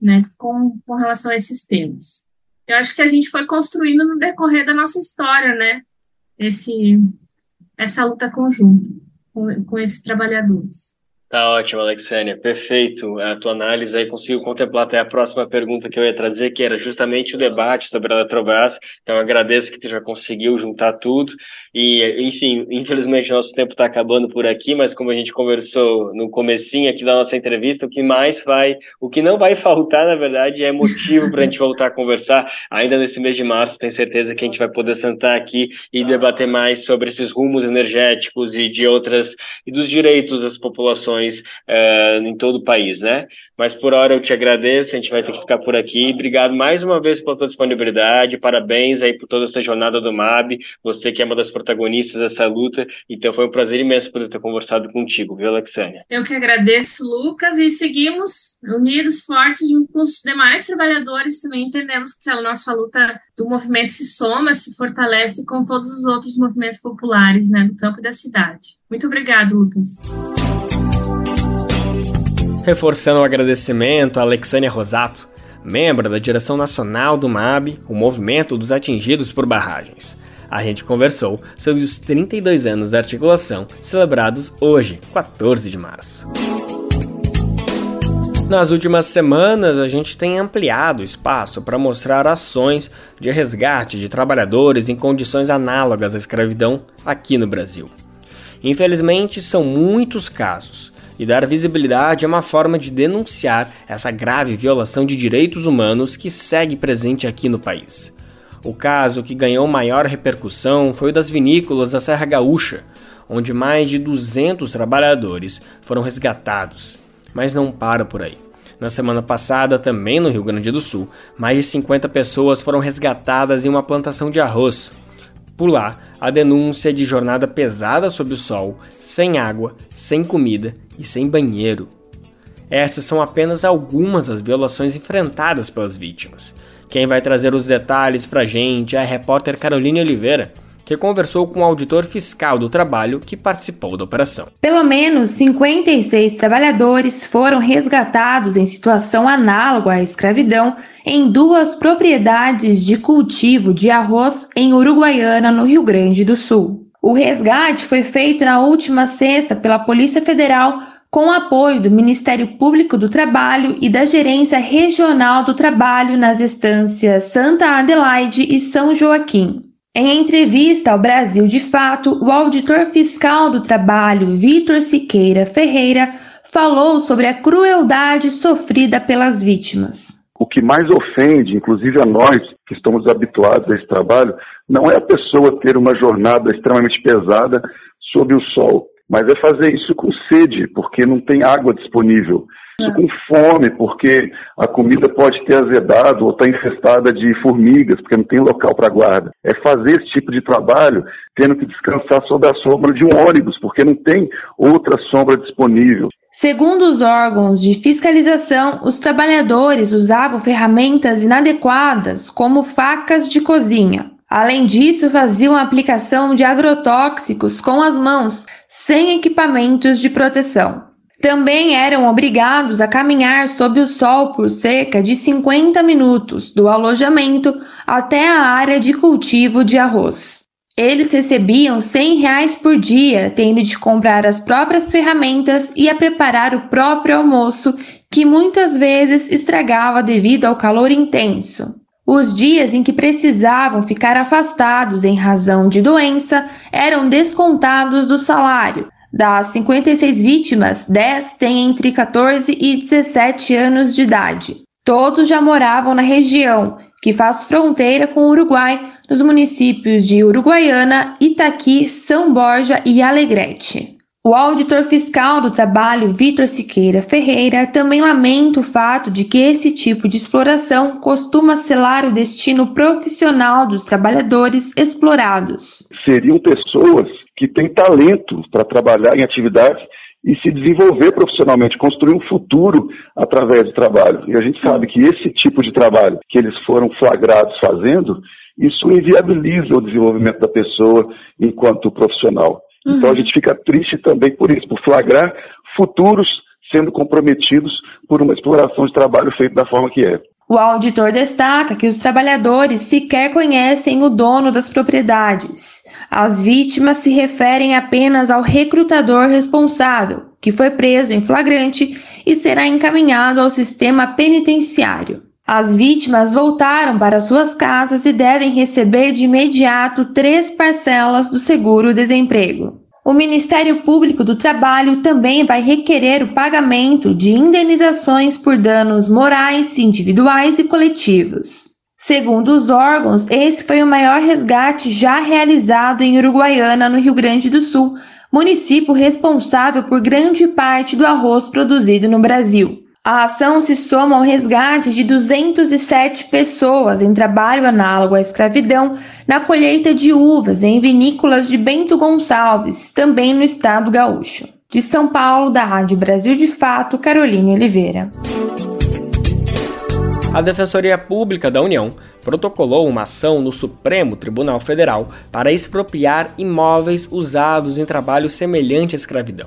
né, com, com relação a esses temas eu acho que a gente foi construindo no decorrer da nossa história, né? Esse, essa luta conjunta com, com esses trabalhadores. Tá ótimo, Alexânia, perfeito. A tua análise aí consigo contemplar até a próxima pergunta que eu ia trazer, que era justamente o debate sobre a Eletrobras. Então, agradeço que tu já conseguiu juntar tudo. E, enfim, infelizmente nosso tempo está acabando por aqui, mas como a gente conversou no comecinho aqui da nossa entrevista, o que mais vai, o que não vai faltar, na verdade, é motivo para a gente voltar a conversar ainda nesse mês de março. Tenho certeza que a gente vai poder sentar aqui e debater mais sobre esses rumos energéticos e de outras e dos direitos das populações uh, em todo o país, né? Mas por hora eu te agradeço, a gente vai ter que ficar por aqui. Obrigado mais uma vez pela tua disponibilidade, parabéns aí por toda essa jornada do MAB, você que é uma das protagonistas dessa luta, então foi um prazer imenso poder ter conversado contigo, viu, Alexânia? Eu que agradeço, Lucas, e seguimos unidos, fortes, junto com os demais trabalhadores, também entendemos que a nossa luta do movimento se soma, se fortalece com todos os outros movimentos populares, né, do campo e da cidade. Muito obrigado, Lucas. Reforçando o agradecimento a Alexânia Rosato, membro da direção nacional do MAB, o Movimento dos Atingidos por Barragens. A gente conversou sobre os 32 anos da articulação celebrados hoje, 14 de março. Nas últimas semanas, a gente tem ampliado o espaço para mostrar ações de resgate de trabalhadores em condições análogas à escravidão aqui no Brasil. Infelizmente, são muitos casos e dar visibilidade é uma forma de denunciar essa grave violação de direitos humanos que segue presente aqui no país. O caso que ganhou maior repercussão foi o das vinícolas da Serra Gaúcha, onde mais de 200 trabalhadores foram resgatados. Mas não para por aí. Na semana passada, também no Rio Grande do Sul, mais de 50 pessoas foram resgatadas em uma plantação de arroz. Por lá, a denúncia de jornada pesada sob o sol, sem água, sem comida e sem banheiro. Essas são apenas algumas das violações enfrentadas pelas vítimas. Quem vai trazer os detalhes pra gente é a repórter Caroline Oliveira, que conversou com o auditor fiscal do trabalho que participou da operação. Pelo menos 56 trabalhadores foram resgatados em situação análoga à escravidão em duas propriedades de cultivo de arroz em Uruguaiana, no Rio Grande do Sul. O resgate foi feito na última sexta pela Polícia Federal com apoio do Ministério Público do Trabalho e da Gerência Regional do Trabalho nas estâncias Santa Adelaide e São Joaquim. Em entrevista ao Brasil de Fato, o auditor fiscal do trabalho, Vitor Siqueira Ferreira, falou sobre a crueldade sofrida pelas vítimas. O que mais ofende, inclusive a nós que estamos habituados a esse trabalho, não é a pessoa ter uma jornada extremamente pesada sob o sol, mas é fazer isso com sede, porque não tem água disponível. Isso com fome, porque a comida pode ter azedado ou está infestada de formigas, porque não tem local para guarda. É fazer esse tipo de trabalho tendo que descansar sob a sombra de um ônibus, porque não tem outra sombra disponível. Segundo os órgãos de fiscalização, os trabalhadores usavam ferramentas inadequadas, como facas de cozinha. Além disso, faziam a aplicação de agrotóxicos com as mãos, sem equipamentos de proteção. Também eram obrigados a caminhar sob o sol por cerca de 50 minutos do alojamento até a área de cultivo de arroz. Eles recebiam 100 reais por dia, tendo de comprar as próprias ferramentas e a preparar o próprio almoço, que muitas vezes estragava devido ao calor intenso. Os dias em que precisavam ficar afastados em razão de doença eram descontados do salário, Das 56 vítimas, 10 têm entre 14 e 17 anos de idade. Todos já moravam na região, que faz fronteira com o Uruguai, nos municípios de Uruguaiana, Itaqui, São Borja e Alegrete. O auditor fiscal do trabalho, Vitor Siqueira Ferreira, também lamenta o fato de que esse tipo de exploração costuma selar o destino profissional dos trabalhadores explorados. Seriam pessoas que têm talento para trabalhar em atividades e se desenvolver profissionalmente, construir um futuro através do trabalho. E a gente sabe que esse tipo de trabalho que eles foram flagrados fazendo, isso inviabiliza o desenvolvimento da pessoa enquanto profissional. Uhum. Então a gente fica triste também por isso, por flagrar futuros sendo comprometidos por uma exploração de trabalho feito da forma que é. O auditor destaca que os trabalhadores sequer conhecem o dono das propriedades. As vítimas se referem apenas ao recrutador responsável, que foi preso em flagrante e será encaminhado ao sistema penitenciário. As vítimas voltaram para suas casas e devem receber de imediato três parcelas do seguro-desemprego. O Ministério Público do Trabalho também vai requerer o pagamento de indenizações por danos morais, individuais e coletivos. Segundo os órgãos, esse foi o maior resgate já realizado em Uruguaiana, no Rio Grande do Sul, município responsável por grande parte do arroz produzido no Brasil. A ação se soma ao resgate de 207 pessoas em trabalho análogo à escravidão na colheita de uvas em vinícolas de Bento Gonçalves, também no estado gaúcho. De São Paulo, da Rádio Brasil de Fato, Carolina Oliveira. A Defensoria Pública da União protocolou uma ação no Supremo Tribunal Federal para expropriar imóveis usados em trabalho semelhante à escravidão.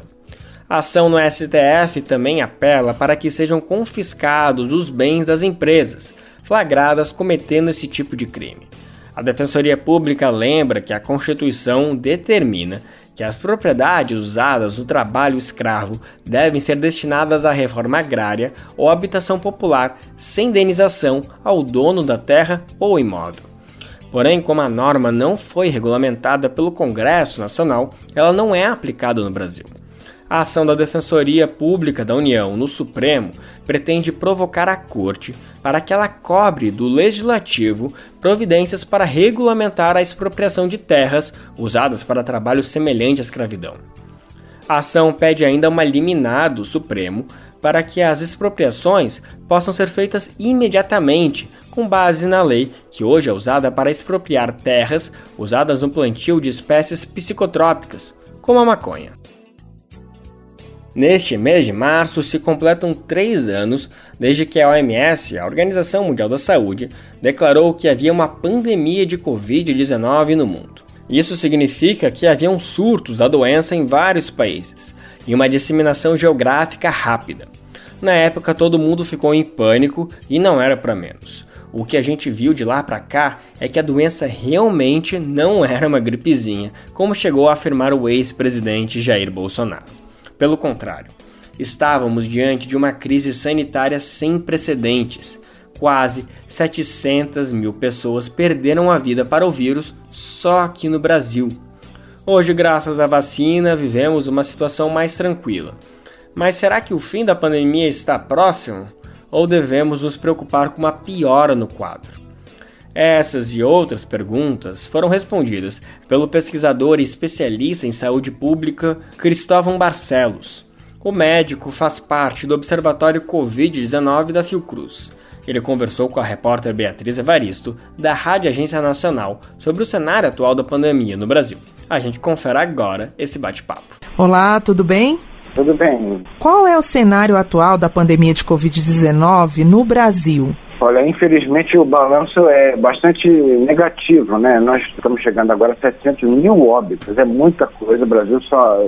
A ação no STF também apela para que sejam confiscados os bens das empresas flagradas cometendo esse tipo de crime. A Defensoria Pública lembra que a Constituição determina que as propriedades usadas no trabalho escravo devem ser destinadas à reforma agrária ou habitação popular sem indenização ao dono da terra ou imóvel. Porém, como a norma não foi regulamentada pelo Congresso Nacional, ela não é aplicada no Brasil. A ação da Defensoria Pública da União no Supremo pretende provocar a Corte para que ela cobre do Legislativo providências para regulamentar a expropriação de terras usadas para trabalho semelhante à escravidão. A ação pede ainda uma liminar do Supremo para que as expropriações possam ser feitas imediatamente, com base na lei que hoje é usada para expropriar terras usadas no plantio de espécies psicotrópicas, como a maconha. Neste mês de março se completam três anos desde que a OMS, a Organização Mundial da Saúde, declarou que havia uma pandemia de Covid-19 no mundo. Isso significa que haviam surtos da doença em vários países e uma disseminação geográfica rápida. Na época, todo mundo ficou em pânico e não era para menos. O que a gente viu de lá para cá é que a doença realmente não era uma gripezinha, como chegou a afirmar o ex-presidente Jair Bolsonaro. Pelo contrário, estávamos diante de uma crise sanitária sem precedentes. Quase 700 mil pessoas perderam a vida para o vírus só aqui no Brasil. Hoje, graças à vacina, vivemos uma situação mais tranquila. Mas será que o fim da pandemia está próximo? Ou devemos nos preocupar com uma piora no quadro? Essas e outras perguntas foram respondidas pelo pesquisador e especialista em saúde pública Cristóvão Barcelos. O médico faz parte do Observatório Covid-19 da Fiocruz. Ele conversou com a repórter Beatriz Evaristo, da Rádio Agência Nacional, sobre o cenário atual da pandemia no Brasil. A gente confere agora esse bate-papo. Olá, tudo bem? Tudo bem. Qual é o cenário atual da pandemia de Covid-19 no Brasil? Olha, infelizmente o balanço é bastante negativo, né? Nós estamos chegando agora a 700 mil óbitos, é muita coisa. O Brasil só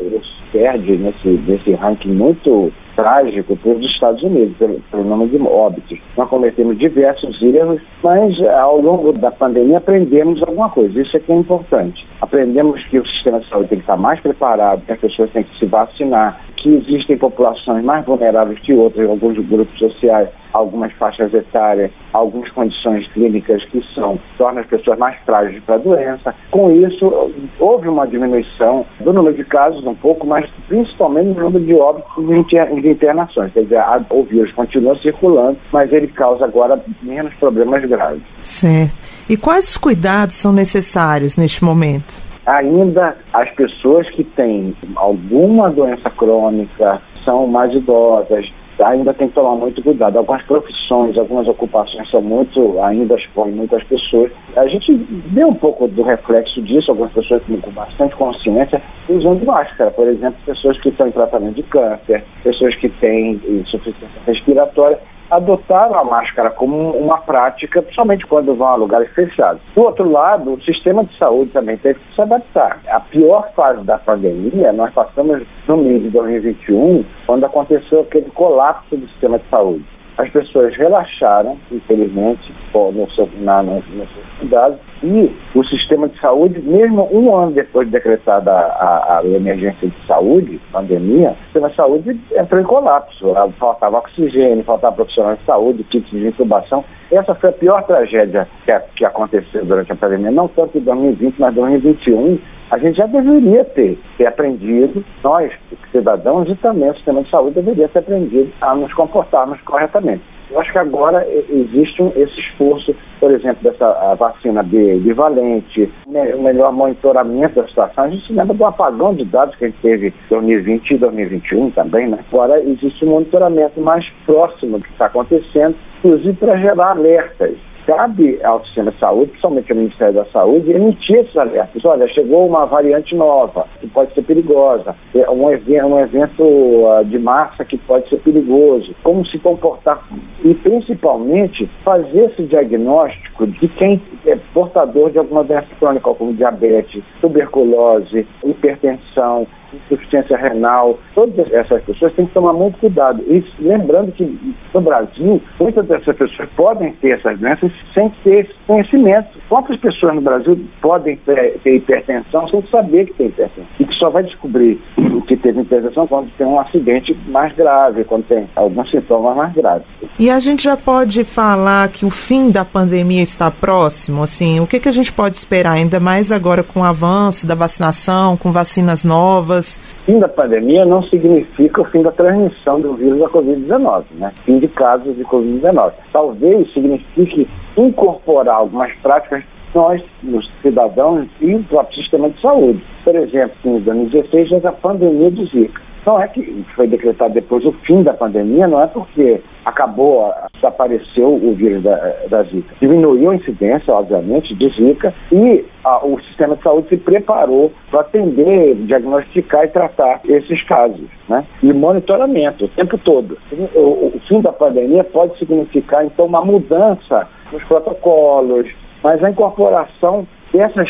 perde nesse, nesse ranking muito trágico para os Estados Unidos, pelo, pelo número de óbitos. Nós cometemos diversos erros, mas ao longo da pandemia aprendemos alguma coisa. Isso é que é importante. Aprendemos que o sistema de saúde tem que estar mais preparado, que as pessoas têm que se vacinar, que existem populações mais vulneráveis que outras, alguns grupos sociais, algumas faixas etárias, algumas condições clínicas que são, tornam as pessoas mais frágeis para a doença. Com isso, houve uma diminuição do número de casos um pouco, mas principalmente no número de óbitos e de internações. Quer dizer, o vírus continua circulando, mas ele causa agora menos problemas graves. Certo. E quais os cuidados são necessários neste momento? ainda as pessoas que têm alguma doença crônica, são mais idosas, ainda tem que tomar muito cuidado. Algumas profissões, algumas ocupações são muito, ainda expõem muitas pessoas. A gente vê um pouco do reflexo disso, algumas pessoas com bastante consciência usando máscara, por exemplo, pessoas que estão em tratamento de câncer, pessoas que têm insuficiência respiratória adotaram a máscara como uma prática, principalmente quando vão a lugares fechados. Do outro lado, o sistema de saúde também teve que se adaptar. A pior fase da pandemia, nós passamos no mês de 2021, quando aconteceu aquele colapso do sistema de saúde. As pessoas relaxaram, infelizmente, no seu, na, no seu cuidado, e o sistema de saúde, mesmo um ano depois de decretada a, a, emergência de saúde, pandemia, o sistema de saúde entrou em colapso. Faltava oxigênio, faltava profissionais de saúde, kits de intubação. Essa foi a pior tragédia que, que aconteceu durante a pandemia, não tanto em 2020, mas em 2021. A gente já deveria ter, ter aprendido, nós, cidadãos, e também o sistema de saúde deveria ter aprendido a nos comportarmos corretamente. Eu acho que agora existe esse esforço, por exemplo, dessa vacina bivalente, o melhor monitoramento da situação. A gente se lembra do apagão de dados que a gente teve em 2020 e 2021 também, né? Agora existe um monitoramento mais próximo do que está acontecendo, inclusive para gerar alertas cabe ao sistema de saúde, principalmente ao Ministério da Saúde, emitir esses alertas. Olha, chegou uma variante nova, que pode ser perigosa, é um, evento, um evento uh, de massa que pode ser perigoso, como se comportar? E, principalmente, fazer esse diagnóstico de quem é portador de alguma doença crônica, como diabetes, tuberculose, hipertensão, insuficiência renal, todas essas pessoas têm que tomar muito cuidado. E lembrando que no Brasil, muitas dessas pessoas podem ter essas doenças sem ter esse conhecimento. Quantas pessoas no Brasil podem ter, ter hipertensão sem saber que tem hipertensão? E que só vai descobrir que teve hipertensão quando tem um acidente mais grave, quando tem alguns sintomas mais graves. E a gente já pode falar que o fim da pandemia está próximo? Assim, o que, que a gente pode esperar, ainda mais agora com o avanço da vacinação, com vacinas novas? Fim da pandemia não significa o fim da transmissão do vírus da Covid-19, né? Fim de casos de Covid-19. Talvez signifique incorporar algumas práticas nós, os cidadãos e o próprio sistema de saúde. Por exemplo, em 2016, a pandemia do Zika. Não é que foi decretado depois o fim da pandemia, não é porque acabou, desapareceu o vírus da, da Zika. Diminuiu a incidência, obviamente, de Zika e a, o sistema de saúde se preparou para atender, diagnosticar e tratar esses casos. Né? E monitoramento o tempo todo. O, o fim da pandemia pode significar, então, uma mudança nos protocolos, mas a incorporação dessas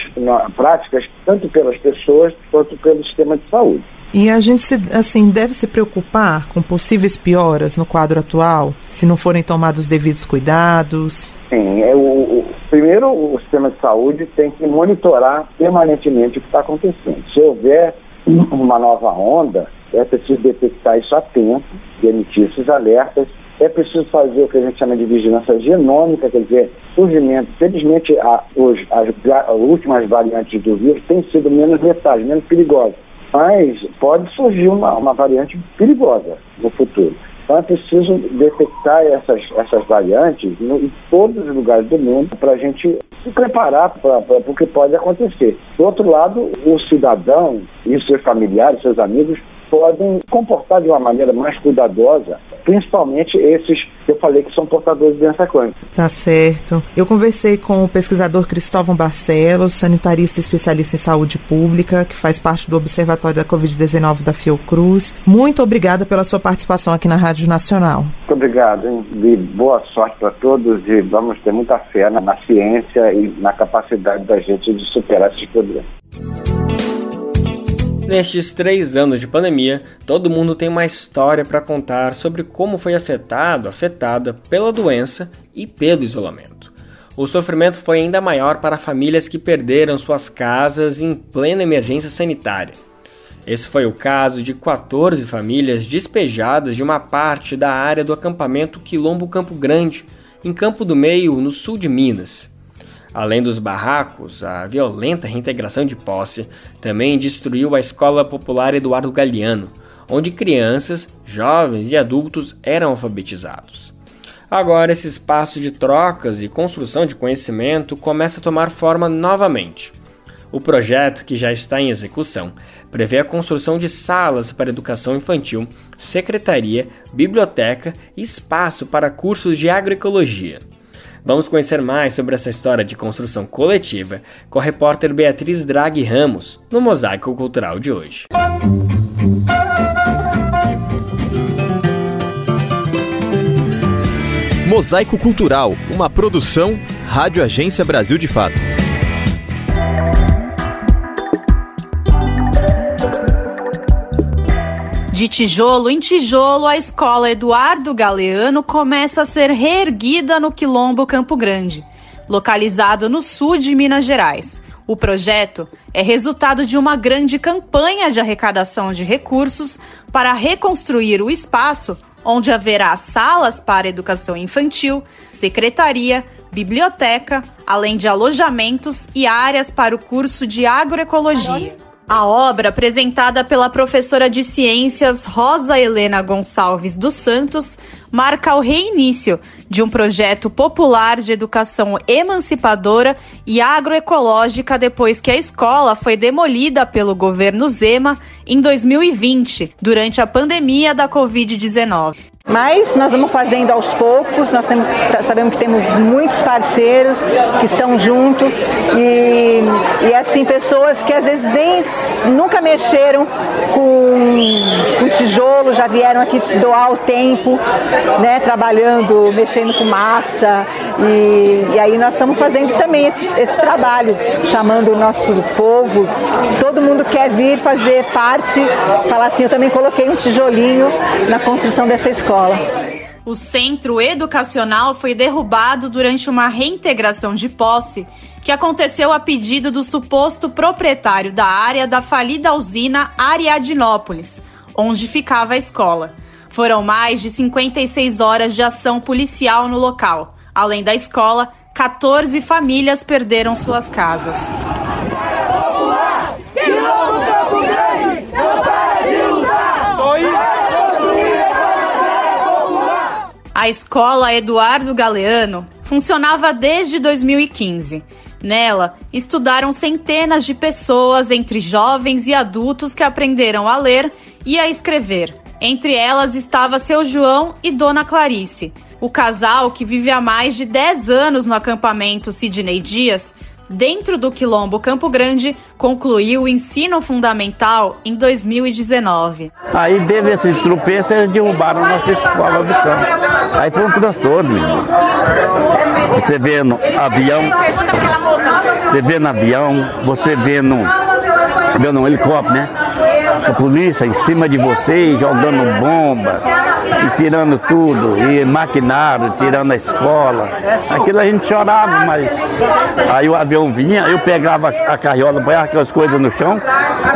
práticas, tanto pelas pessoas quanto pelo sistema de saúde. E a gente se, assim deve se preocupar com possíveis pioras no quadro atual, se não forem tomados os devidos cuidados. Sim, é o, o, primeiro o sistema de saúde tem que monitorar permanentemente o que está acontecendo. Se houver uma nova onda, é preciso detectar isso a tempo e emitir esses alertas. É preciso fazer o que a gente chama de vigilância genômica, quer dizer, surgimento. Felizmente, a, os, as, as últimas variantes do vírus têm sido menos letais, menos perigosas mas pode surgir uma, uma variante perigosa no futuro. Então é preciso detectar essas, essas variantes no, em todos os lugares do mundo para a gente se preparar para o que pode acontecer. Do outro lado, o cidadão e seus familiares, seus amigos, podem comportar de uma maneira mais cuidadosa, principalmente esses que eu falei que são portadores de doença crônica. Tá certo. Eu conversei com o pesquisador Cristóvão Barcelos, sanitarista especialista em saúde pública, que faz parte do Observatório da Covid-19 da Fiocruz. Muito obrigada pela sua participação aqui na Rádio Nacional. Muito obrigado, hein? e boa sorte para todos e vamos ter muita fé na, na ciência e na capacidade da gente de superar esses problemas. Nestes três anos de pandemia, todo mundo tem uma história para contar sobre como foi afetado, afetada pela doença e pelo isolamento. O sofrimento foi ainda maior para famílias que perderam suas casas em plena emergência sanitária. Esse foi o caso de 14 famílias despejadas de uma parte da área do acampamento Quilombo Campo Grande, em Campo do Meio, no sul de Minas. Além dos barracos, a violenta reintegração de posse também destruiu a Escola Popular Eduardo Galeano, onde crianças, jovens e adultos eram alfabetizados. Agora, esse espaço de trocas e construção de conhecimento começa a tomar forma novamente. O projeto, que já está em execução, prevê a construção de salas para educação infantil, secretaria, biblioteca e espaço para cursos de agroecologia. Vamos conhecer mais sobre essa história de construção coletiva com a repórter Beatriz Draghi Ramos no Mosaico Cultural de hoje. Mosaico Cultural, uma produção Rádio Agência Brasil de Fato. De tijolo em tijolo, a escola Eduardo Galeano começa a ser reerguida no Quilombo Campo Grande, localizado no sul de Minas Gerais. O projeto é resultado de uma grande campanha de arrecadação de recursos para reconstruir o espaço onde haverá salas para educação infantil, secretaria, biblioteca, além de alojamentos e áreas para o curso de agroecologia. A obra, apresentada pela professora de ciências Rosa Helena Gonçalves dos Santos, marca o reinício de um projeto popular de educação emancipadora e agroecológica depois que a escola foi demolida pelo governo Zema em 2020, durante a pandemia da Covid-19. Mas nós vamos fazendo aos poucos, nós sabemos que temos muitos parceiros que estão junto e, e assim, pessoas que às vezes nem nunca mexeram com, com tijolo, já vieram aqui doar o tempo, né, trabalhando, mexendo com massa e, e aí nós estamos fazendo também esse, esse trabalho, chamando o nosso povo, todo mundo quer vir fazer parte, falar assim, eu também coloquei um tijolinho na construção dessa escola escola. O centro educacional foi derrubado durante uma reintegração de posse que aconteceu a pedido do suposto proprietário da área da falida usina Ariadnópolis, onde ficava a escola. Foram mais de 56 horas de ação policial no local. Além da escola, 14 famílias perderam suas casas. A escola Eduardo Galeano funcionava desde 2015. Nela, estudaram centenas de pessoas, entre jovens e adultos que aprenderam a ler e a escrever. Entre elas estava seu João e Dona Clarice, o casal que vive há mais de 10 anos no acampamento Sidney Dias dentro do Quilombo Campo Grande, concluiu o ensino fundamental em 2019. Aí, teve esse tropeço, eles derrubaram a nossa escola do campo. Aí foi um transtorno. Você vê no avião, você vê no avião, você vê no, vê helicóptero, né? A polícia em cima de você, jogando bomba e tirando tudo, e maquinário, tirando a escola. Aquilo a gente chorava, mas aí o avião vinha, eu pegava a carriola, põe aquelas coisas no chão,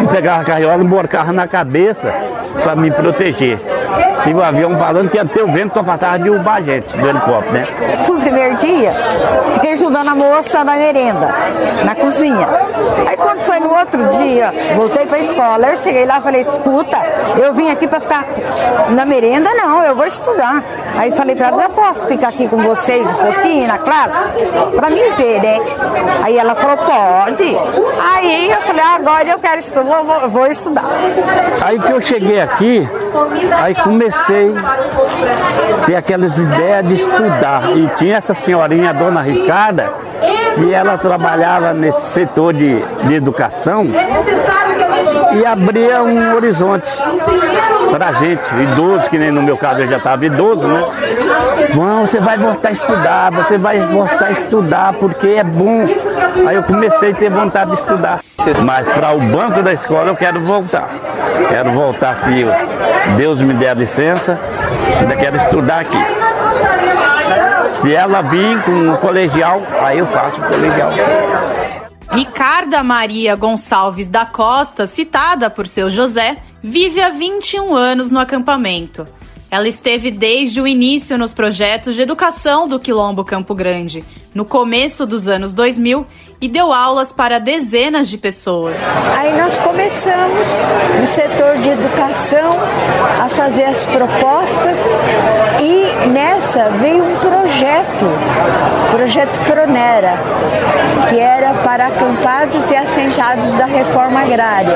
e pegava a carriola e emborcava na cabeça para me proteger. E o avião falando que ia ter o vento para faltava de derrubar a gente do helicóptero, né? No primeiro dia, fiquei ajudando a moça na merenda, na cozinha. Aí quando foi no outro dia, voltei para a escola, eu cheguei lá e falei, escuta, eu vim aqui para ficar na merenda, não, eu vou estudar. Aí falei para ela, eu posso ficar aqui com vocês um pouquinho na classe? Para me ver, né? Aí ela falou, pode. Aí eu falei, agora eu quero estudar, vou, vou estudar. Aí que eu cheguei aqui, aí comecei a ter aquelas ideias de estudar. E tinha essa senhorinha, a dona Ricarda, E ela trabalhava nesse setor de, de educação e abria um horizonte para a gente, idoso, que nem no meu caso eu já estava idoso, né? Vão, você vai voltar a estudar, você vai voltar a estudar porque é bom. Aí eu comecei a ter vontade de estudar. Mas para o banco da escola eu quero voltar. Quero voltar se Deus me der licença, ainda quero estudar aqui. Se ela vir com o colegial, aí eu faço o colegial. Ricarda Maria Gonçalves da Costa, citada por seu José, vive há 21 anos no acampamento. Ela esteve desde o início nos projetos de educação do Quilombo Campo Grande, no começo dos anos 2000, e deu aulas para dezenas de pessoas. Aí nós começamos no setor de educação a fazer as propostas e nessa veio um projeto, projeto Pronera, que era para acampados e assentados da reforma agrária.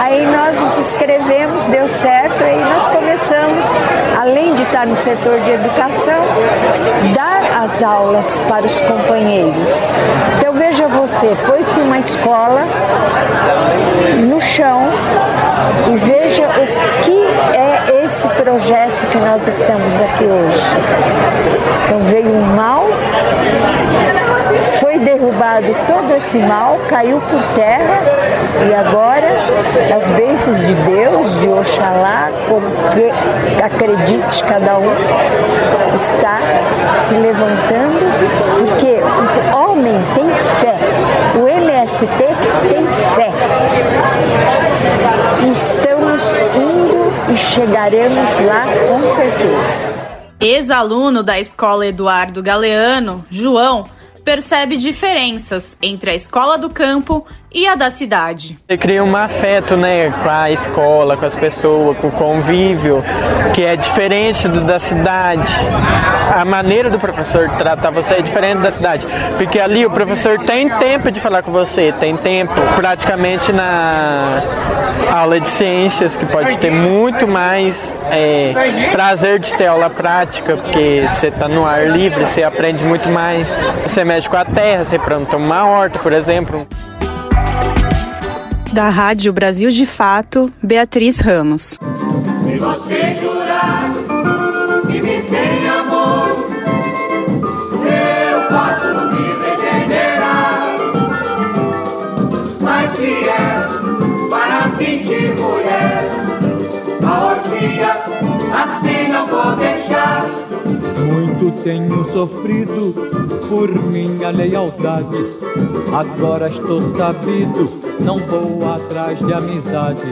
Aí nós nos inscrevemos, deu certo, aí nós começamos, além de estar no setor de educação, dar as aulas para os companheiros. Então veja você, pôs-se uma escola no chão e veja o que é esse projeto que nós estamos aqui hoje. Então veio um mal, derrubado todo esse mal, caiu por terra e agora as bênçãos de Deus, de Oxalá, como acredite cada um, está se levantando, porque o homem tem fé, o MST tem fé. Estamos indo e chegaremos lá com certeza. Ex-aluno da escola Eduardo Galeano, João, percebe diferenças entre a escola do campo e a da cidade. Você cria um afeto, né, com a escola, com as pessoas, com o convívio, que é diferente do da cidade. A maneira do professor tratar você é diferente da cidade, porque ali o professor tem tempo de falar com você, tem tempo. Praticamente na aula de ciências, que pode ter muito mais é, prazer de ter aula prática, porque você está no ar livre, você aprende muito mais. Você mexe com a terra, você planta uma horta, por exemplo. Da Rádio Brasil de Fato, Beatriz Ramos. Se você jurar que me tem amor, eu posso me regenerar. Mas se é para fingir mulher, a orgia assim não vou deixar. Muito tenho sofrido por minha lealdade. Agora estou sabido, não vou atrás de amizade.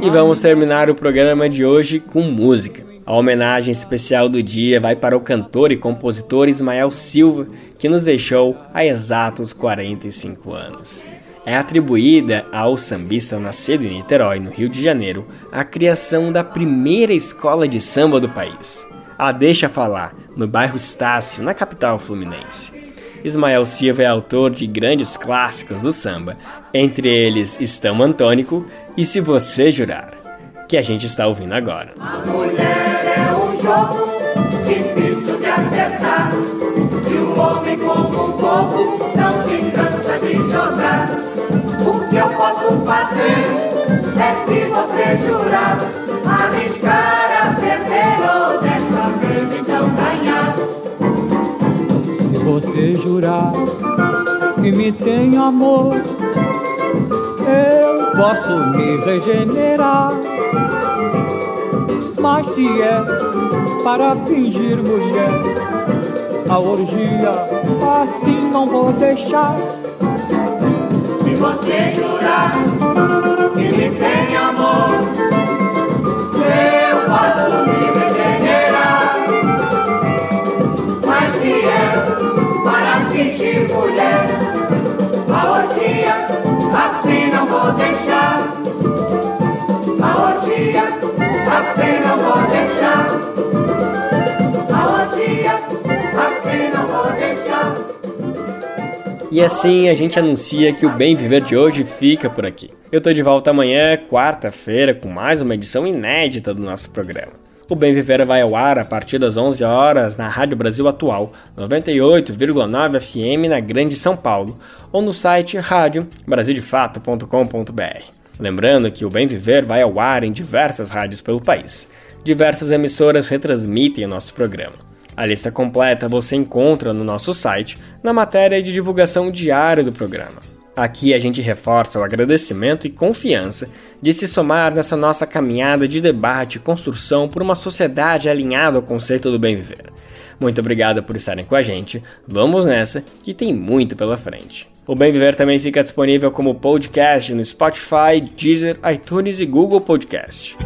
E vamos terminar o programa de hoje com música. A homenagem especial do dia vai para o cantor e compositor Ismael Silva, que nos deixou há exatos 45 anos. É atribuída ao sambista nascido em Niterói, no Rio de Janeiro, a criação da primeira escola de samba do país. A Deixa Falar, no bairro Estácio, na capital fluminense. Ismael Silva é autor de grandes clássicos do samba, entre eles Estão Antônico e Se Você Jurar, que a gente está ouvindo agora. A mulher é um jogo difícil de acertar. E o homem, como um bobo, não se cansa de jogar. O que eu posso fazer é se você jurar, arriscar a perder ou desta vez então ganhar. Se você jurar que me tem amor, eu posso me regenerar. Mas se é para fingir mulher, a orgia assim não vou deixar. Se você jurar assim a gente anuncia que o Bem Viver de hoje fica por aqui. Eu tô de volta amanhã, quarta-feira, com mais uma edição inédita do nosso programa. O Bem Viver vai ao ar a partir das 11 horas na Rádio Brasil Atual, 98,9 FM na Grande São Paulo, ou no site radiobrasildefato.com.br. Lembrando que o Bem Viver vai ao ar em diversas rádios pelo país. Diversas emissoras retransmitem o nosso programa. A lista completa você encontra no nosso site, na matéria de divulgação diária do programa. Aqui a gente reforça o agradecimento e confiança de se somar nessa nossa caminhada de debate e construção por uma sociedade alinhada ao conceito do bem viver. Muito obrigado por estarem com a gente. Vamos nessa, que tem muito pela frente. O Bem Viver também fica disponível como podcast no Spotify, Deezer, iTunes e Google Podcast.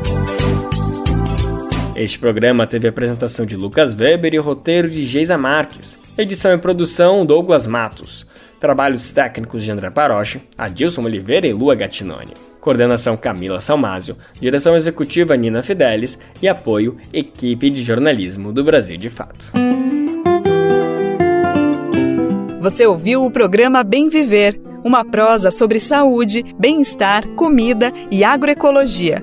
Este programa teve a apresentação de Lucas Weber e o roteiro de Geisa Marques. Edição e produção Douglas Matos. Trabalhos técnicos de André Paroche, Adilson Oliveira e Lua Gattinoni. Coordenação Camila Salmásio, direção executiva Nina Fidelis e apoio Equipe de Jornalismo do Brasil de Fato. Você ouviu o programa Bem Viver, uma prosa sobre saúde, bem-estar, comida e agroecologia.